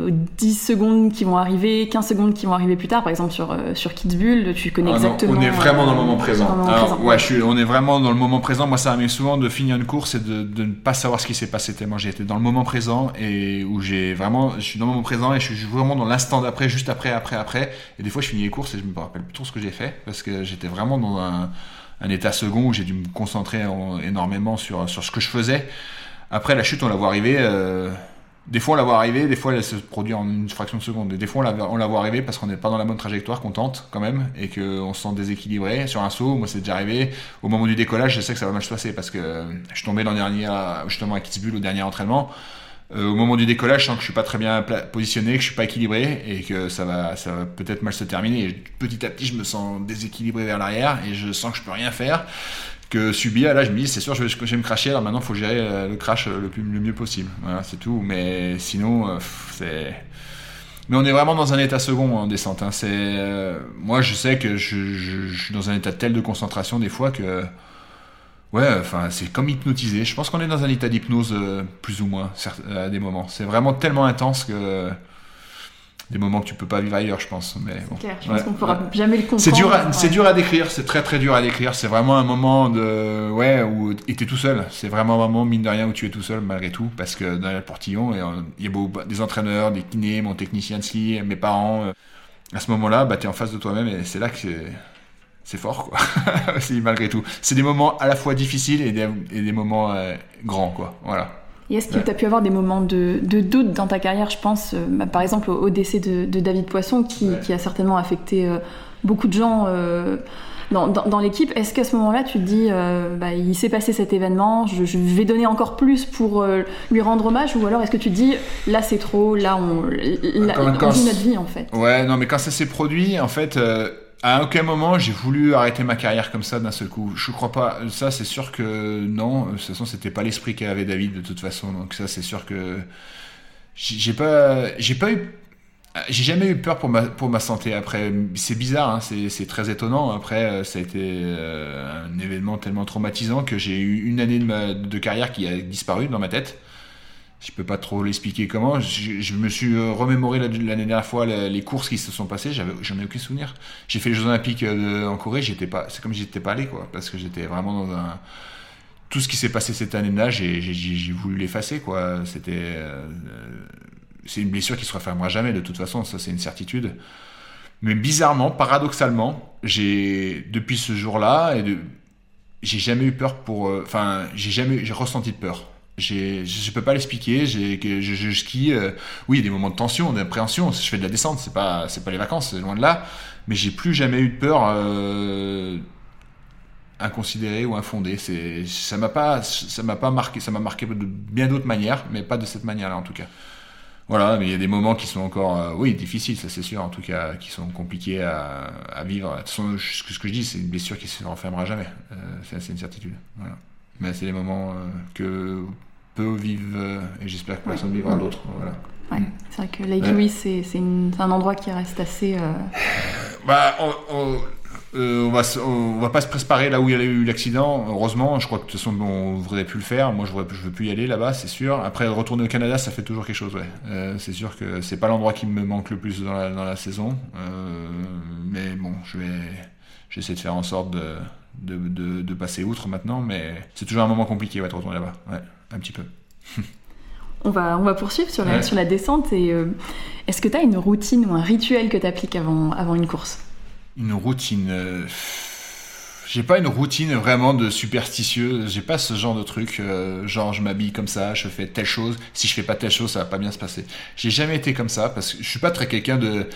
aux 10 secondes qui vont arriver, 15 secondes qui vont arriver plus tard, par exemple sur, euh, sur Kidsbull, tu connais ah exactement. on est vraiment dans le moment présent. ouais, je suis, on est vraiment dans le moment présent. Moi, ça arrive souvent de finir une course et de, de ne pas savoir ce qui s'est passé tellement j'ai été dans le moment présent et où j'ai vraiment, je suis dans le moment présent et je suis vraiment dans l'instant d'après, juste après, après, après. Et des fois, je finis les courses et je me rappelle plus trop ce que j'ai fait parce que j'étais vraiment dans un, un état second où j'ai dû me concentrer énormément sur, sur ce que je faisais. Après la chute, on la voit arriver. Euh, des fois, on la voit arriver, des fois, elle se produit en une fraction de seconde. Des fois, on la, voit arriver parce qu'on n'est pas dans la bonne trajectoire, qu'on tente quand même, et qu'on se sent déséquilibré. Sur un saut, moi, c'est déjà arrivé. Au moment du décollage, je sais que ça va mal se passer parce que je suis tombé l'an dernier, justement, à Kitzbühel au dernier entraînement. Euh, au moment du décollage, je sens que je suis pas très bien positionné, que je suis pas équilibré et que ça va, peut-être mal se terminer. Et petit à petit, je me sens déséquilibré vers l'arrière et je sens que je peux rien faire que. Là, je me dis, c'est sûr, je vais, je vais me cracher. Alors maintenant, il faut gérer euh, le crash le, plus, le mieux possible. Voilà, c'est tout. Mais sinon, euh, c'est. Mais on est vraiment dans un état second en descente. Hein. C'est, euh, moi, je sais que je, suis dans un état tel de concentration des fois que, ouais, enfin, c'est comme hypnotisé. Je pense qu'on est dans un état d'hypnose plus ou moins à des moments. C'est vraiment tellement intense que des moments que tu peux pas vivre ailleurs, je pense. Mais bon. clair, je pense qu'on pourra jamais le comprendre. C'est dur, à, c'est dur à décrire, c'est très très dur à décrire. C'est vraiment un moment de, ouais, où tu es tout seul. C'est vraiment un moment, mine de rien, où tu es tout seul malgré tout, parce que dans le portillon, il y a beau, des entraîneurs, des kinés, mon technicien de ski, mes parents. Euh, à ce moment-là, bah, tu es en face de toi-même et c'est là que c'est, c'est fort, quoi. c'est malgré tout. C'est des moments à la fois difficiles et des, et des moments euh, grands, quoi. Voilà. Et est-ce que tu as pu avoir des moments de, doute dans ta carrière Je pense euh, bah, par exemple au, décès de, David Poisson qui, a certainement affecté euh, beaucoup de gens euh, dans, l'équipe. Est-ce qu'à ce, moment-là tu te dis bah, il s'est passé cet événement, je, vais donner encore plus pour lui rendre hommage Ou alors est-ce que tu te dis là c'est trop, là on, on vit notre vie en fait? Ouais, non mais quand ça s'est produit en fait à aucun moment j'ai voulu arrêter ma carrière comme ça d'un seul coup. Je crois pas. Ça, c'est sûr que non. De toute façon, c'était pas l'esprit qu'avait David de toute façon. Donc ça, c'est sûr que j'ai pas, j'ai pas eu, j'ai jamais eu peur pour ma pour ma santé. Après, c'est bizarre, hein, c'est très étonnant. Après, ça a été euh, un événement tellement traumatisant que j'ai eu une année de carrière qui a disparu dans ma tête je peux pas trop l'expliquer comment. Je, me suis euh, remémoré l'année dernière fois les courses qui se sont passées. J'en ai aucun souvenir. J'ai fait les Jeux Olympiques euh, en Corée. J'étais pas, c'est comme j'étais pas allé quoi, parce que j'étais vraiment dans un. Tout ce qui s'est passé cette année-là, j'ai, voulu l'effacer quoi. C'était, euh, c'est une blessure qui se refermera jamais de toute façon. Ça c'est une certitude. Mais bizarrement, paradoxalement, j'ai depuis ce jour-là et de, j'ai jamais eu peur pour, enfin, j'ai jamais, j'ai ressenti de peur je ne peux pas l'expliquer. Je, je, skie. Euh, oui, il y a des moments de tension, d'appréhension. Je fais de la descente, c'est pas, pas les vacances, c'est loin de là. Mais j'ai plus jamais eu de peur euh, inconsidérée ou infondée. Ça m'a pas, m'a pas marqué. Ça m'a marqué de bien d'autres manières, mais pas de cette manière-là en tout cas. Voilà, mais il y a des moments qui sont encore, euh, oui, difficiles, ça c'est sûr, en tout cas, qui sont compliqués à, vivre. De toute façon, ce que je dis, c'est une blessure qui se renfermera jamais. C'est, une certitude. Mais c'est des moments que peu vivent, euh, et j'espère que personne ne vivra d'autres. Voilà. Ouais, c'est vrai que Lake Louise, c'est un endroit qui reste assez. Euh, bah, euh, on, va, on va pas se préparer là où il y a eu l'accident, heureusement. Je crois que de toute façon, on voudrait plus le faire. Moi, je ne veux plus y aller là-bas, c'est sûr. Après, retourner au Canada, ça fait toujours quelque chose, ouais. Euh, c'est sûr que c'est pas l'endroit qui me manque le plus dans la, dans la saison. Euh, mais bon, je vais, j'essaie de faire en sorte de, de, de, de passer outre maintenant. Mais c'est toujours un moment compliqué, ouais, de retourner là-bas. Ouais, un petit peu. On va, on va poursuivre sur la, sur la descente. Et est-ce que tu as une routine ou un rituel que tu appliques avant, avant une course? Une routine. Euh, j'ai pas une routine vraiment de superstitieux. J'ai pas ce genre de truc. Euh, genre, je m'habille comme ça, je fais telle chose. Si je fais pas telle chose, ça va pas bien se passer. J'ai jamais été comme ça parce que je suis pas très quelqu'un de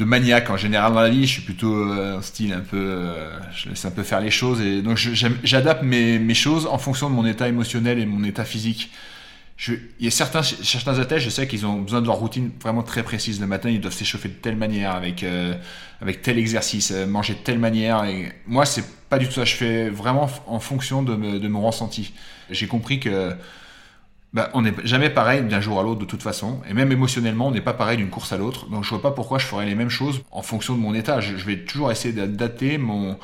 de maniaque en général dans la vie. Je suis plutôt euh, un style un peu, je laisse un peu faire les choses et donc j'adapte mes, choses en fonction de mon état émotionnel et mon état physique il y a certains, certains athlètes, je sais qu'ils ont besoin de leur routine vraiment très précise. Le matin, ils doivent s'échauffer de telle manière, avec, euh, avec tel exercice, euh, manger de telle manière. Et moi, c'est pas du tout ça. Je fais vraiment en fonction de, de mon ressenti. J'ai compris que bah, on n'est jamais pareil d'un jour à l'autre de toute façon. Et même émotionnellement, on n'est pas pareil d'une course à l'autre. Donc je vois pas pourquoi je ferais les mêmes choses en fonction de mon état. Je, vais toujours essayer d'adapter mon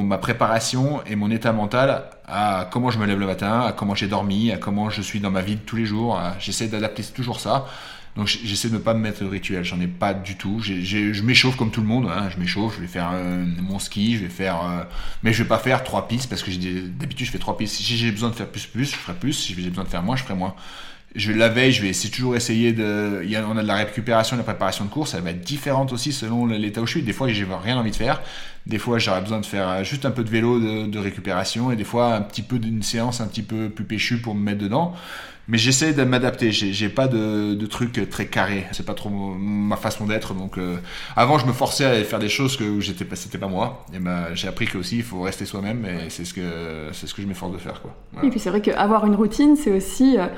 ma préparation et mon état mental à comment je me lève le matin, à comment j'ai dormi, à comment je suis dans ma vie de tous les jours. J'essaie d'adapter toujours ça. Donc j'essaie de ne pas me mettre de rituel, j'en ai pas du tout. je m'échauffe comme tout le monde, hein. je m'échauffe, je vais faire euh, mon ski, je vais faire, euh, mais je vais pas faire trois pistes parce que d'habitude je fais trois pistes. Si j'ai besoin de faire plus plus, je ferai plus. Si j'ai besoin de faire moins, je ferai moins je la veille, je vais essayer toujours essayer de. Il y a, on a de la récupération, de la préparation de course, elle va être différente aussi selon l'état où je suis. Des fois, j'ai rien envie de faire. Des fois, j'aurais besoin de faire juste un peu de vélo de, récupération et des fois un petit peu d'une séance un petit peu plus péchue pour me mettre dedans. Mais j'essaie de m'adapter. J'ai pas de, de trucs très carrés. C'est pas trop ma façon d'être. Donc, euh, avant, je me forçais à faire des choses que j'étais pas, c'était pas moi. Et ben, j'ai appris que aussi, il faut rester soi-même. Et c'est ce que c'est ce que je m'efforce de faire, quoi. Et puis c'est vrai qu'avoir une routine, c'est aussi euh,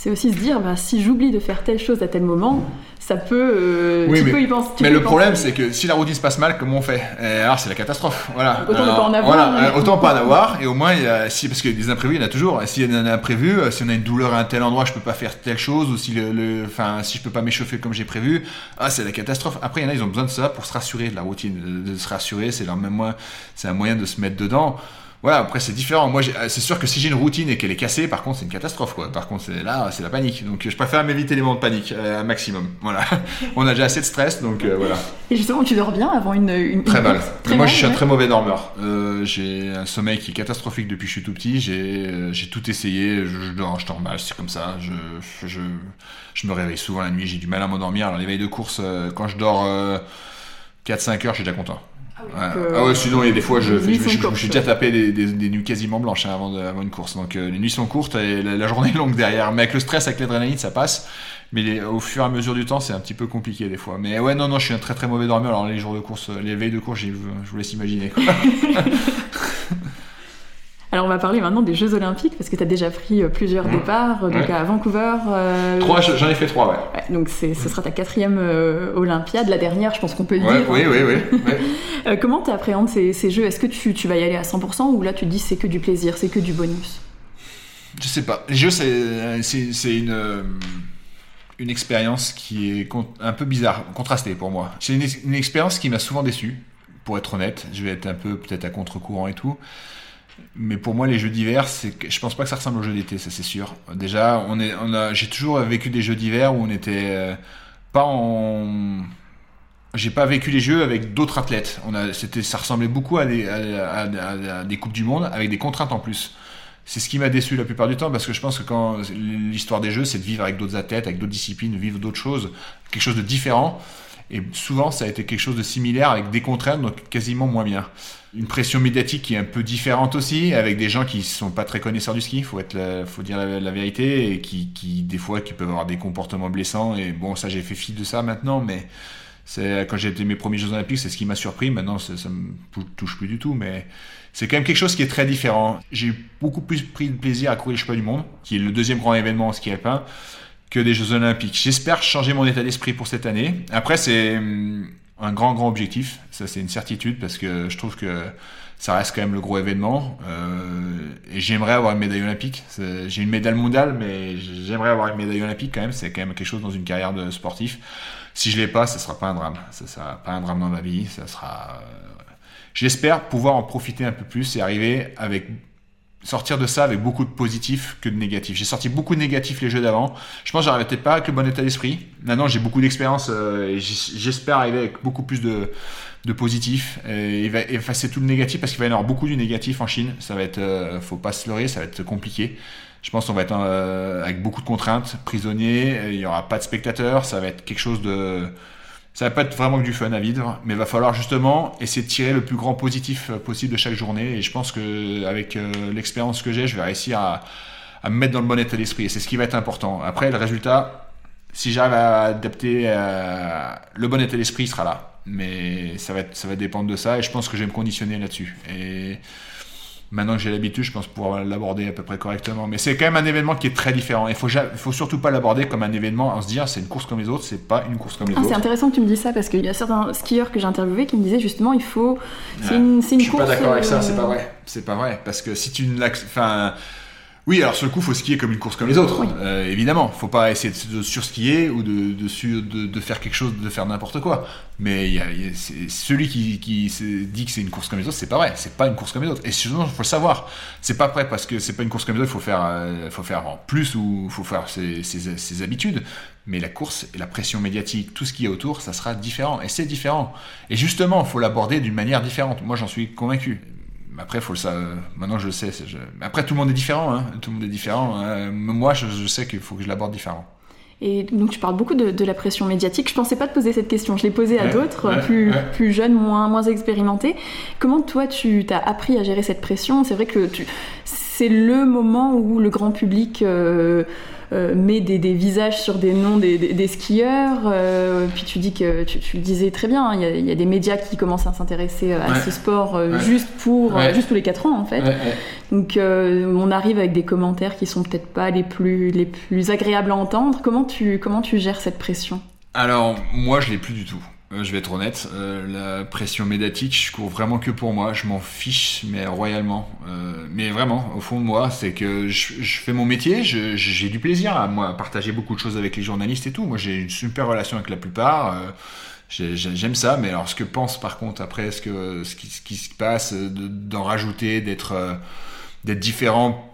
c'est aussi se dire bah, si j'oublie de faire telle chose à tel moment, ça peut. Euh, oui, tu mais, peux y penser. mais le problème, c'est que si la routine se passe mal, comment on fait? Alors, c'est la catastrophe. Voilà. Autant ne pas en avoir. Voilà, autant pas en avoir. Et au moins, il y a, si, parce que des imprévus, il y en a toujours. S'il y a un imprévu, euh, si on a une douleur à un tel endroit, je peux pas faire telle chose, ou si le, enfin, si je peux pas m'échauffer comme j'ai prévu, ah, c'est la catastrophe. Après, il y en a, ils ont besoin de ça pour se rassurer de la routine, de, se rassurer. C'est leur même c'est un moyen de se mettre dedans. Voilà, après c'est différent. Moi, euh, c'est sûr que si j'ai une routine et qu'elle est cassée, par contre, c'est une catastrophe, quoi. Par contre, là, c'est la panique. Donc, je préfère m'éviter les moments de panique euh, un maximum. Voilà. On a déjà assez de stress, donc euh, voilà. Et justement, tu dors bien avant une. une très mal. moi, je suis un très mauvais dormeur. j'ai un sommeil qui est catastrophique depuis que je suis tout petit. J'ai tout essayé. Je, dors, je dors mal, c'est comme ça. Je, je, je, me réveille souvent la nuit. J'ai du mal à m'endormir. Alors, les veilles de course, quand je dors 4-5 heures, je suis déjà content. Ah, ah ouais, sinon, il y a des fois, je, je, suis déjà tapé des, des, nuits quasiment blanches hein, avant, avant, une course. Donc, euh, les nuits sont courtes et la, journée est longue derrière. Mais avec le stress, avec l'adrénaline, ça passe. Mais au fur et à mesure du temps, c'est un petit peu compliqué des fois. Mais ouais, non, non, je suis un très très mauvais dormeur. Alors, les jours de course, les veilles de course, je vous laisse imaginer. Alors on va parler maintenant des Jeux Olympiques parce que tu as déjà pris euh, plusieurs mmh. départs, euh, donc à Vancouver. Euh... Trois, j'en ai fait trois, ouais. donc ce sera ta quatrième euh, Olympiade, la dernière, je pense qu'on peut le dire. Oui, oui, oui. comment tu appréhendes ces, ces, jeux? Est-ce que tu, tu, vas y aller à 100% ou là tu te dis c'est que du plaisir, c'est que du bonus? Je sais pas. Les Jeux, c'est une une expérience qui est un peu bizarre, contrastée pour moi. C'est une, une expérience qui m'a souvent déçu, pour être honnête. Je vais être un peu peut-être à contre-courant et tout. Mais pour moi, les jeux d'hiver, c'est je pense pas que ça ressemble aux jeux d'été, ça c'est sûr. Déjà, j'ai toujours vécu des jeux d'hiver où on était euh, pas en, j'ai pas vécu les jeux avec d'autres athlètes. On a, c'était, ça ressemblait beaucoup à des, coupes du monde avec des contraintes en plus. C'est ce qui m'a déçu la plupart du temps parce que je pense que quand l'histoire des jeux, c'est de vivre avec d'autres athlètes, avec d'autres disciplines, vivre d'autres choses, quelque chose de différent. Et souvent, ça a été quelque chose de similaire avec des contraintes, donc quasiment moins bien. Une pression médiatique qui est un peu différente aussi, avec des gens qui sont pas très connaisseurs du ski, faut être, faut dire la, vérité, et qui, qui, des fois, qui peuvent avoir des comportements blessants. Et bon, ça, j'ai fait fi de ça maintenant, mais c'est quand j'ai été mes premiers Jeux Olympiques, c'est ce qui m'a surpris. Maintenant, ça, ça me touche plus du tout, mais c'est quand même quelque chose qui est très différent. J'ai beaucoup plus pris de plaisir à courir les chevaux du monde, qui est le deuxième grand événement en ski alpin que des Jeux Olympiques. J'espère changer mon état d'esprit pour cette année. Après, c'est hum, un grand, grand objectif. Ça, c'est une certitude parce que je trouve que ça reste quand même le gros événement. Euh, et j'aimerais avoir une médaille olympique. J'ai une médaille mondiale, mais j'aimerais avoir une médaille olympique quand même. C'est quand même quelque chose dans une carrière de sportif. Si je l'ai pas, ce sera pas un drame. Ça sera pas un drame dans ma vie. Ça sera. Euh, J'espère pouvoir en profiter un peu plus et arriver avec sortir de ça avec beaucoup de positifs que de négatifs. J'ai sorti beaucoup de négatifs les jeux d'avant. Je pense que j'arrivais peut-être pas avec le bon état d'esprit. Maintenant, j'ai beaucoup d'expérience euh, et j'espère arriver avec beaucoup plus de, de positifs et, va effacer tout le négatif parce qu'il va y avoir beaucoup du négatif en Chine. Ça va être, euh, faut pas se leurrer, ça va être compliqué. Je pense qu'on va être euh, avec beaucoup de contraintes, prisonniers, il y aura pas de spectateurs, ça va être quelque chose de ça va pas être vraiment que du fun à vivre, mais il va falloir justement essayer de tirer le plus grand positif euh, possible de chaque journée. Et je pense que avec euh, l'expérience que j'ai, je vais réussir à, me mettre dans le bon état d'esprit. Et c'est ce qui va être important. Après, le résultat, si j'arrive à adapter euh, le bon état d'esprit, sera là. Mais ça va, ça va dépendre de ça. Et je pense que je vais me conditionner là-dessus. Et Maintenant que j'ai l'habitude, je pense pouvoir l'aborder à peu près correctement. Mais c'est quand même un événement qui est très différent. Il faut, faut surtout pas l'aborder comme un événement en se dire c'est une course comme les autres, c'est pas une course comme les ah, autres. C'est intéressant que tu me dises ça parce qu'il y a certains skieurs que j'ai interviewés qui me disaient justement il faut. C'est une, une, je suis pas d'accord avec ça, c'est pas vrai. C'est pas vrai. Parce que si tu ne. Enfin oui, alors sur le coup, faut skier comme une course comme les autres, euh, évidemment. Faut pas essayer de, surskier ou de, de, de, faire quelque chose, de faire n'importe quoi. Mais il y a, celui qui, qui dit que c'est une course comme les autres, c'est pas vrai. C'est pas une course comme les autres. Et sinon, faut le savoir. C'est pas vrai parce que c'est pas une course comme les autres. Faut faire, euh, faut faire en plus ou faut faire ses, ses, ses habitudes. Mais la course et la pression médiatique, tout ce qui est autour, ça sera différent. Et c'est différent. Et justement, faut l'aborder d'une manière différente. Moi, j'en suis convaincu. Après, faut le savoir. Maintenant, je le sais. Après, tout le monde est différent. Hein. Tout le monde est différent. Hein. Moi, je, sais qu'il faut que je l'aborde différent. Et donc, tu parles beaucoup de, la pression médiatique. Je pensais pas te poser cette question. Je l'ai posée à d'autres, plus, plus jeunes, moins, moins expérimentés. Comment toi, tu t'as appris à gérer cette pression? C'est vrai que c'est le moment où le grand public euh, met des, visages sur des noms des, skieurs. Euh, puis tu dis que tu, le disais très bien, hein, il y, a des médias qui commencent à s'intéresser à ce sport juste pour juste tous les 4 ans en fait. Donc on arrive avec des commentaires qui sont peut-être pas les plus les plus agréables à entendre. Comment tu comment tu gères cette pression? Alors moi je l'ai plus du tout. Euh, je vais être honnête, euh, la pression médiatique, je cours vraiment que pour moi, je m'en fiche, mais royalement. Euh, mais vraiment, au fond de moi, c'est que je, fais mon métier, j'ai du plaisir à moi partager beaucoup de choses avec les journalistes et tout. Moi, j'ai une super relation avec la plupart. J'aime ça, mais alors ce que pense par contre après, ce, que, ce, qui, se passe, d'en rajouter, d'être différent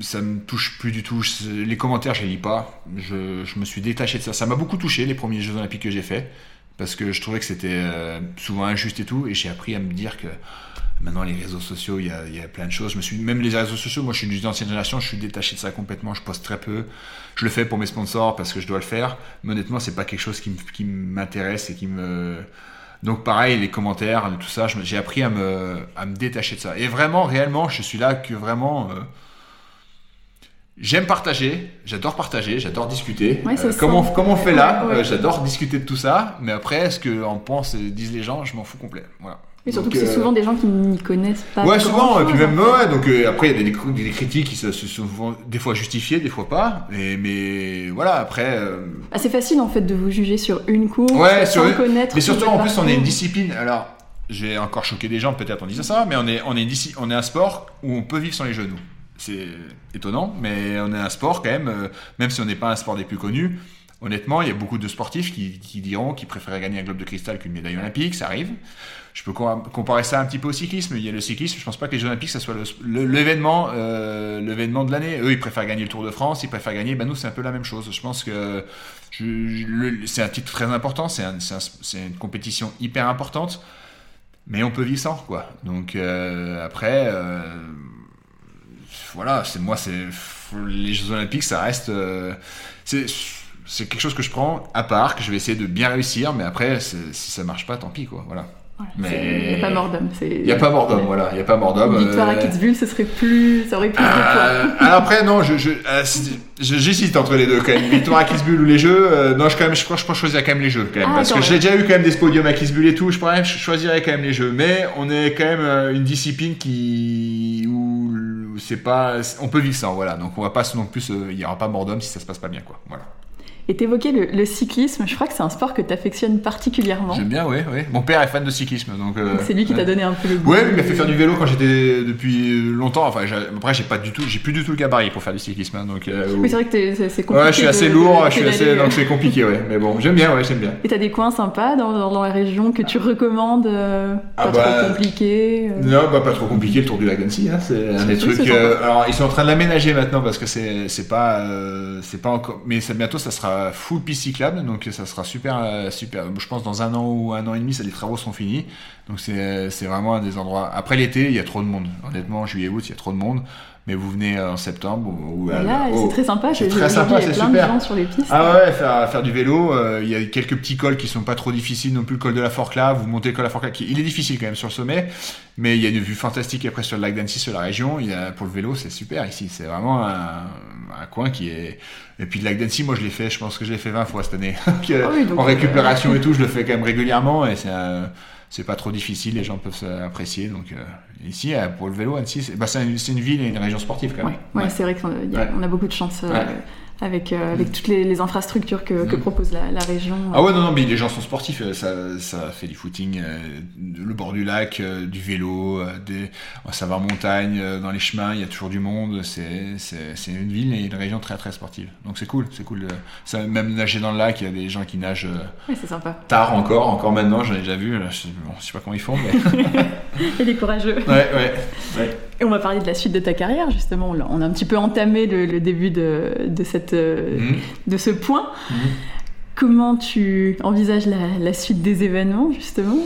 ça me touche plus du tout. Les commentaires, je les lis pas. Je, me suis détaché de ça. Ça m'a beaucoup touché les premiers Jeux Olympiques que j'ai fait parce que je trouvais que c'était euh, souvent injuste et tout, et j'ai appris à me dire que maintenant les réseaux sociaux, il y a, plein de choses. Je me suis, même les réseaux sociaux, moi je suis une ancienne génération, je suis détaché de ça complètement, je poste très peu. Je le fais pour mes sponsors parce que je dois le faire, mais honnêtement, c'est pas quelque chose qui m'intéresse et qui me. Donc pareil, les commentaires, tout ça, j'ai appris à me, à me détacher de ça. Et vraiment, réellement, je suis là que vraiment. Euh, J'aime partager, j'adore partager, j'adore discuter. Ouais, euh, comme, on, on, fait là, euh, j'adore discuter de tout ça, mais après, ce qu'en pensent et disent les gens, je m'en fous complet. Voilà. Et surtout que c'est euh, souvent des gens qui n'y connaissent pas. Ouais, souvent, et puis même, ouais, donc après, il y a des, des, critiques qui se sont des fois justifiées, des fois pas, et, mais voilà, après. Ah, c'est facile en fait de vous juger sur une course, ouais, sans sur connaître. Mais surtout, en plus, on est une discipline, alors, j'ai encore choqué des gens peut-être en disant ça, mais on est, on est, on est un sport où on peut vivre sans les genoux c'est étonnant, mais on est un sport quand même, euh, même si on n'est pas un sport des plus connus. Honnêtement, il y a beaucoup de sportifs qui, diront qu'ils préféraient gagner un globe de cristal qu'une médaille olympique, ça arrive. Je peux comparer ça un petit peu au cyclisme. Il y a le cyclisme, je pense pas que les Jeux olympiques, ça soit l'événement euh, l'événement de l'année. Eux, ils préfèrent gagner le Tour de France, ils préfèrent gagner. Ben nous, c'est un peu la même chose. Je pense que c'est un titre très important, c'est une compétition hyper importante, mais on peut vivre sans, quoi. Donc euh, après voilà, c'est moi, c'est les Jeux Olympiques, ça reste, euh, c'est c'est quelque chose que je prends à part, que je vais essayer de bien réussir, mais après, si ça marche pas, tant pis, quoi. Voilà. mais il n'y a pas mort d'homme. Il n'y a pas mort d'homme, voilà. Il n'y a pas mort d'homme. Victoire à euh, Kitzbühel, ce serait plus, ça aurait plus de poids. alors après, non, je, je, euh, j'hésite entre les deux quand même. Victoire à Kitzbühel ou les Jeux. non, je quand même, je crois, je choisir quand même les Jeux quand même, ah, parce que j'ai déjà eu quand même des podiums à Kitzbühel et tout. Je je choisirais quand même les Jeux. Mais on est quand même une discipline qui c'est pas, on peut vivre sans, voilà. Donc on va pas non plus, il y aura pas mort d'homme si ça se passe pas bien, quoi. Voilà. Et t'évoquais le, le cyclisme, je crois que c'est un sport que tu affectionnes particulièrement. J'aime bien, oui, oui. Mon père est fan de cyclisme, donc. euh, C'est lui qui t'a donné un peu le goût. Ouais, il m'a fait faire du vélo quand j'étais depuis longtemps. Enfin, après, j'ai pas du tout, j'ai plus du tout le gabarit pour faire du cyclisme, hein, donc. euh, Oui, c'est vrai que c'est compliqué. ouais, je suis assez de lourd, je suis assez, donc c'est compliqué, ouais. Mais bon, j'aime bien, ouais, j'aime bien. Et t'as des coins sympas dans, dans, dans la région que tu recommandes euh, Ah Pas bah, trop compliqués euh. Non, bah pas trop compliqué le tour du lac. Hein. C'est un des Oui, trucs. euh, alors ils sont en train de l'aménager maintenant parce que c'est pas euh, c'est pas encore. Mais ça, bientôt ça sera full piste cyclable, donc ça sera super euh, super. Je pense dans un an ou un an et demi, ça les travaux seront finis. Donc c'est c'est vraiment un des endroits. Après l'été, il y a trop de monde. Honnêtement, juillet août, il y a trop de monde. Mais vous venez en septembre ou, Là, c'est très sympa. c'est très sympa, c'est super. de gens sur les pistes. Ah ouais, faire, faire du vélo, euh, il y a quelques petits cols qui sont pas trop difficiles non plus. Le col de la Forclaz, vous montez le col de la Forclaz, qui, il est difficile quand même sur le sommet, mais il y a une vue fantastique après sur le lac d'Annecy, sur la région. Il y a, pour le vélo, c'est super ici. C'est vraiment un, un coin qui est. Et puis le lac d'Annecy, moi je l'ai fait, je pense que je l'ai fait 20 fois cette année. Donc, euh, Ah oui, donc, en euh, récupération et tout, je le fais quand même régulièrement et c'est un- c'est pas trop difficile, les gens peuvent s'apprécier. Donc euh, ici, euh, pour le vélo, Annecy, c'est bah, c'est une, ville et une région sportive quand même. ouais, Ouais. c'est vrai qu'on a, y a- Ouais. on a beaucoup de chance euh. Avec, euh, avec toutes les, les infrastructures que, que Mm. propose la, la région. Ah ouais, non, non, mais les gens sont sportifs, euh, ça, ça fait du footing, euh, le bord du lac, euh, du vélo, des, ça va en montagne, dans les chemins, il y a toujours du monde, c'est, une ville et une région très très sportive. Donc c'est cool, c'est cool. ça, même nager dans le lac, il y a des gens qui nagent Ouais, c'est sympa. tard encore, encore maintenant, j'en ai déjà vu, là, je, bon, je sais pas comment ils font, mais... Et des courageux. ouais, ouais, ouais. Et on va parler de la suite de ta carrière, justement. On a- un petit peu entamé le, le début de, de, cette, euh, Mhm. de ce point. Mhm. Comment tu envisages la, la suite des événements, justement?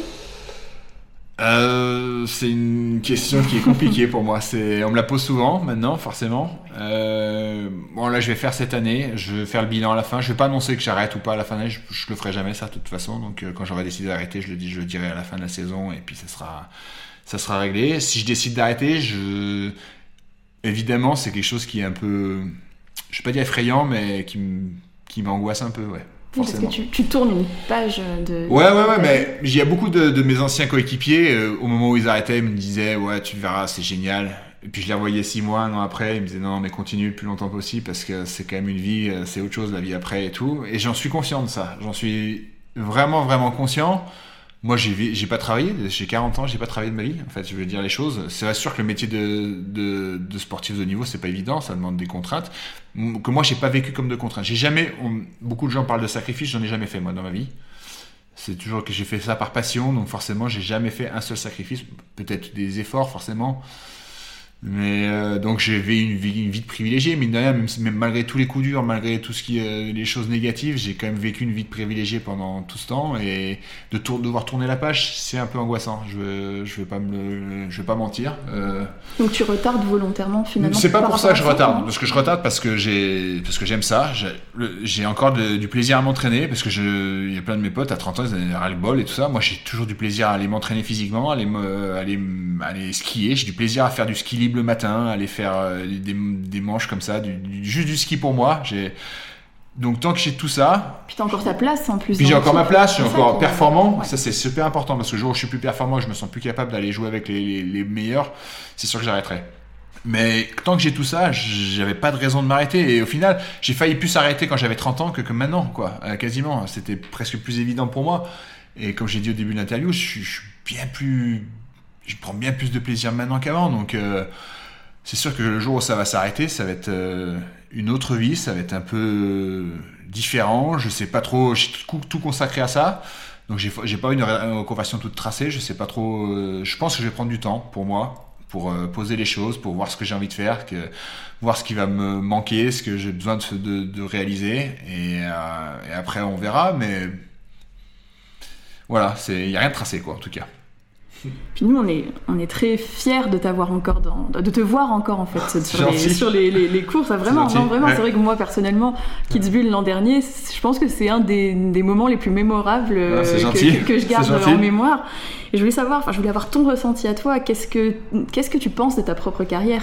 Euh, c'est une question qui est compliquée pour moi. C'est, on me la pose souvent maintenant, forcément. Euh, bon, là, je vais faire cette année. Je vais faire le bilan à la fin. Je vais pas annoncer que j'arrête ou pas à la fin de l'année. Je, je le ferai jamais ça de toute façon. Donc, euh, quand j'aurai décidé d'arrêter, je le dis, je le dirai à la fin de la saison et puis ça sera, ça sera réglé. Si je décide d'arrêter, je, évidemment, c'est quelque chose qui est un peu, je vais pas dire effrayant, mais qui m'angoisse un peu, ouais. Oui, parce que tu, tu tournes une page de. Ouais, ouais, ouais, mais il y a beaucoup de, de mes anciens coéquipiers, euh, au moment où ils arrêtaient, ils me disaient, ouais, tu verras, c'est génial. Et puis je les revoyais six mois, un an après, ils me disaient, non, mais continue le plus longtemps possible parce que c'est quand même une vie, euh, c'est autre chose, la vie après et tout. Et j'en suis conscient de ça. J'en suis vraiment, vraiment conscient. Moi, j'ai pas travaillé, j'ai 40 ans, j'ai pas travaillé de ma vie. En fait, je veux dire les choses. C'est sûr que le métier de, de, sportif de niveau, c'est pas évident, ça demande des contraintes. Que moi, j'ai pas vécu comme de contraintes. J'ai jamais, on- beaucoup de gens parlent de sacrifice, j'en ai jamais fait moi dans ma vie. C'est toujours que j'ai fait ça par passion, donc forcément, j'ai jamais fait un seul sacrifice. Peut-être des efforts, forcément. Mais euh, donc j'avais une vie, une vie de privilégié, mine de rien, même, malgré tous les coups durs, malgré tout ce qui est les choses négatives, j'ai quand même vécu une vie de privilégié pendant tout ce temps et de tour, devoir tourner la page, c'est un peu angoissant. Je je vais pas me le- je vais pas mentir. Euh, Donc tu retardes volontairement, finalement. c'est pas pour ça que je à retarde, parce que je retarde parce que j'ai parce que j'aime ça. J'ai encore de- du plaisir à m'entraîner parce que je il y a plein de mes potes à 30 ans ils ras le bol et tout ça. Moi j'ai toujours du plaisir à aller m'entraîner physiquement, à aller me, aller m- aller skier. J'ai du plaisir à faire du ski libre le matin, aller faire euh, des, des manches comme ça, du, du- juste du ski pour moi. J'ai donc tant que j'ai tout ça, Puis t'as encore ta place en plus. puis j'ai encore ma place, je suis encore performant. Ouais. Ça, c'est super important parce que le jour où je suis plus performant, je me sens plus capable d'aller jouer avec les, les- les meilleurs. C'est sûr que j'arrêterai. Mais tant que j'ai tout ça, j'avais pas de raison de m'arrêter. Et au final, j'ai failli plus s'arrêter quand j'avais 30 ans que, que maintenant, quoi. Euh, quasiment. C'était presque plus évident pour moi. Et comme j'ai dit au début de l'interview, je suis bien plus. Je prends bien plus de plaisir maintenant qu'avant. Donc, euh, c'est sûr que le jour où ça va s'arrêter, ça va être euh, une autre vie, ça va être un peu euh, différent. Je sais pas trop, j'ai tout, tout consacré à ça. Donc j'ai pas une ré- conversion toute tracée, je sais pas trop. je pense que je vais prendre du temps pour moi, pour poser les choses, pour voir ce que j'ai envie de faire, voir ce qui va me manquer, ce que j'ai besoin de, réaliser. Et, et après on verra, mais voilà, il y a rien de tracé quoi en tout cas. Puis nous, on est, on est très fiers de t'avoir encore dans, de te voir encore en fait sur, les, sur les, les, les courses. Vraiment, non, vraiment. Ouais. C'est vrai que moi personnellement, Kitzbühel l'an dernier, je pense que c'est un des, des moments les plus mémorables euh, Ah, c'est que, que- que je garde en mémoire. Et je voulais savoir, enfin, je voulais avoir ton ressenti à toi. Qu'est-ce que, qu'est-ce que tu penses de ta propre carrière?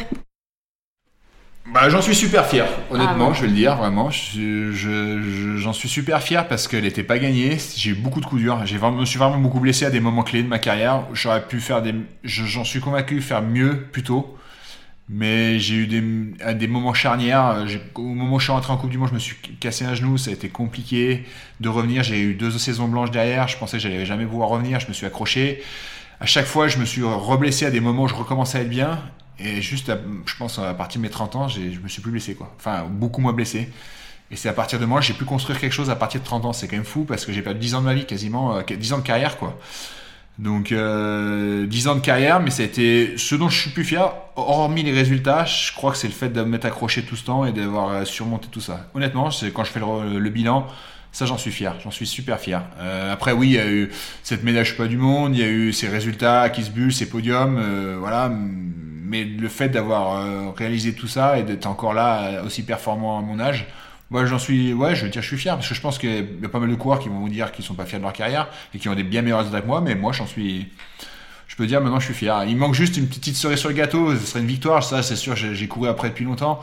Bah, j'en suis super fier, honnêtement, Ah je vais le dire, vraiment. Je, je- je- j'en suis super fier parce qu'elle n'était pas gagnée. J'ai eu beaucoup de coups durs. Je me suis vraiment beaucoup blessé à des moments clés de ma carrière. J'aurais pu faire des, je- j'en suis convaincu, faire mieux plus tôt. Mais j'ai eu des, des moments charnières. Au moment où je suis rentré en Coupe du Monde, je me suis cassé un genou. Ça a été compliqué de revenir. J'ai eu deux saisons blanches derrière. Je pensais que j'allais jamais pouvoir revenir. Je me suis accroché. À chaque fois, je me suis reblessé à des moments où je recommençais à être bien. Et juste, je pense, à partir de mes 30 ans, je me suis plus blessé. Quoi. Enfin, beaucoup moins blessé. Et c'est à partir de moi, j'ai pu construire quelque chose à partir de 30 ans. C'est quand même fou parce que j'ai perdu 10 ans de ma vie, quasiment 10 euh, ans de carrière, quoi. Donc euh, 10 ans de carrière, mais été ce dont je suis plus fier, hormis les résultats, je crois que c'est le fait de m'être accroché tout ce temps et d'avoir euh, surmonté tout ça. Honnêtement, c'est quand je fais le, bilan, ça j'en suis fier, j'en suis super fier. Euh, après oui, il y a eu cette médaille pas du monde, il y a eu ces résultats qui se bullent, ces podiums, voilà. Mais le fait d'avoir euh, réalisé tout ça et d'être encore là, aussi performant à mon âge, moi, j'en suis, ouais, je veux dire, je suis fier parce que je pense qu'il y a pas mal de coureurs qui vont vous dire qu'ils sont pas fiers de leur carrière et qui ont des bien meilleurs résultats que moi, mais moi, j'en suis, je peux dire maintenant, je suis fier. Il manque juste une petite cerise sur le gâteau, ce serait une victoire, ça, c'est sûr, j'ai couru après depuis longtemps.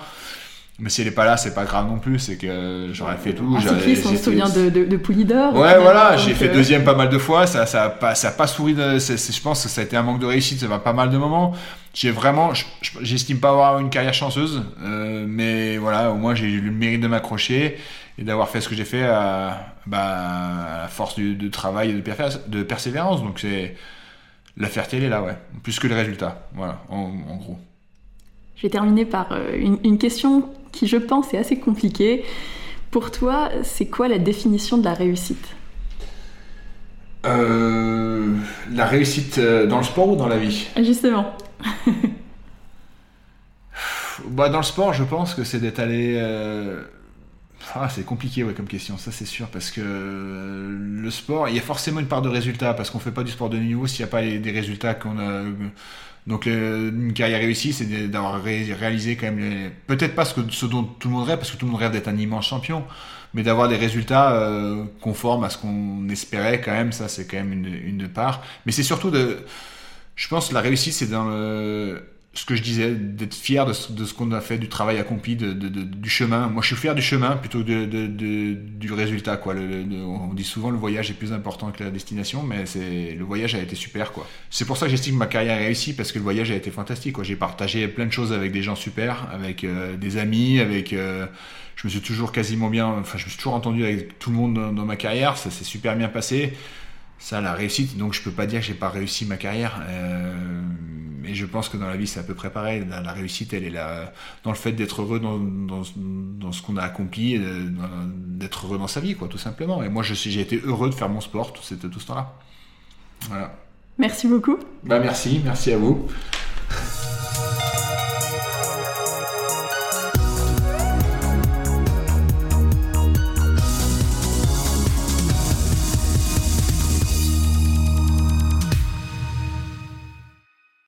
Mais si elle est pas là, c'est pas grave non plus. C'est que j'aurais fait tout. En cyclisme, on se souvient de, de, de Poulidor. Ouais, voilà. J'ai fait euh, deuxième pas mal de fois. Ça, ça a pas, ça a pas souri. De, je pense que ça a été un manque de réussite. Ça va pas mal de moments. J'ai vraiment, j'estime pas avoir une carrière chanceuse, euh, mais voilà, au moins j'ai eu le mérite de m'accrocher et d'avoir fait ce que j'ai fait à, bah, à force de, travail et de, de persévérance. Donc c'est la fierté, elle est là, ouais, plus que le résultat. Voilà, en, gros. Je vais terminer par euh, une, une question qui, je pense, est assez compliquée. Pour toi, c'est quoi la définition de la réussite? Euh, La réussite dans le sport ou dans la vie? Justement. bah, dans le sport, je pense que c'est d'être allé. Euh, ah, c'est compliqué ouais, comme question, ça c'est sûr, parce que euh, le sport, il y a forcément une part de résultat, parce qu'on fait pas du sport de niveau s'il n'y a pas des résultats qu'on a. Donc une carrière réussie, c'est d'avoir réalisé quand même, peut-être pas ce, que, ce dont tout le monde rêve, parce que tout le monde rêve d'être un immense champion, mais d'avoir des résultats euh, conformes à ce qu'on espérait quand même, ça c'est quand même une, une part. Mais c'est surtout de, je pense que la réussite c'est dans le ce que je disais, d'être fier de ce, qu'on a fait, du travail accompli, du chemin. Moi, je suis fier du chemin plutôt que du résultat. Quoi. On dit souvent le voyage est plus important que la destination, mais le voyage a été super. quoi. C'est pour ça que j'estime ma carrière réussie, parce que le voyage a été fantastique. J'ai partagé plein de choses avec des gens super, avec euh, des amis, avec... Euh, je me suis toujours quasiment bien... Enfin, je me suis toujours entendu avec tout le monde dans ma carrière. Ça s'est super bien passé ça la réussite. Donc je peux pas dire que j'ai pas réussi ma carrière. Euh, mais je pense que dans la vie c'est à peu près pareil. La, réussite elle est là dans le fait d'être heureux dans, dans, ce qu'on a accompli d'être heureux dans sa vie quoi tout simplement. Et moi j'ai été heureux de faire mon sport tout, tout ce temps là voilà. Merci beaucoup. Bah merci. Merci à vous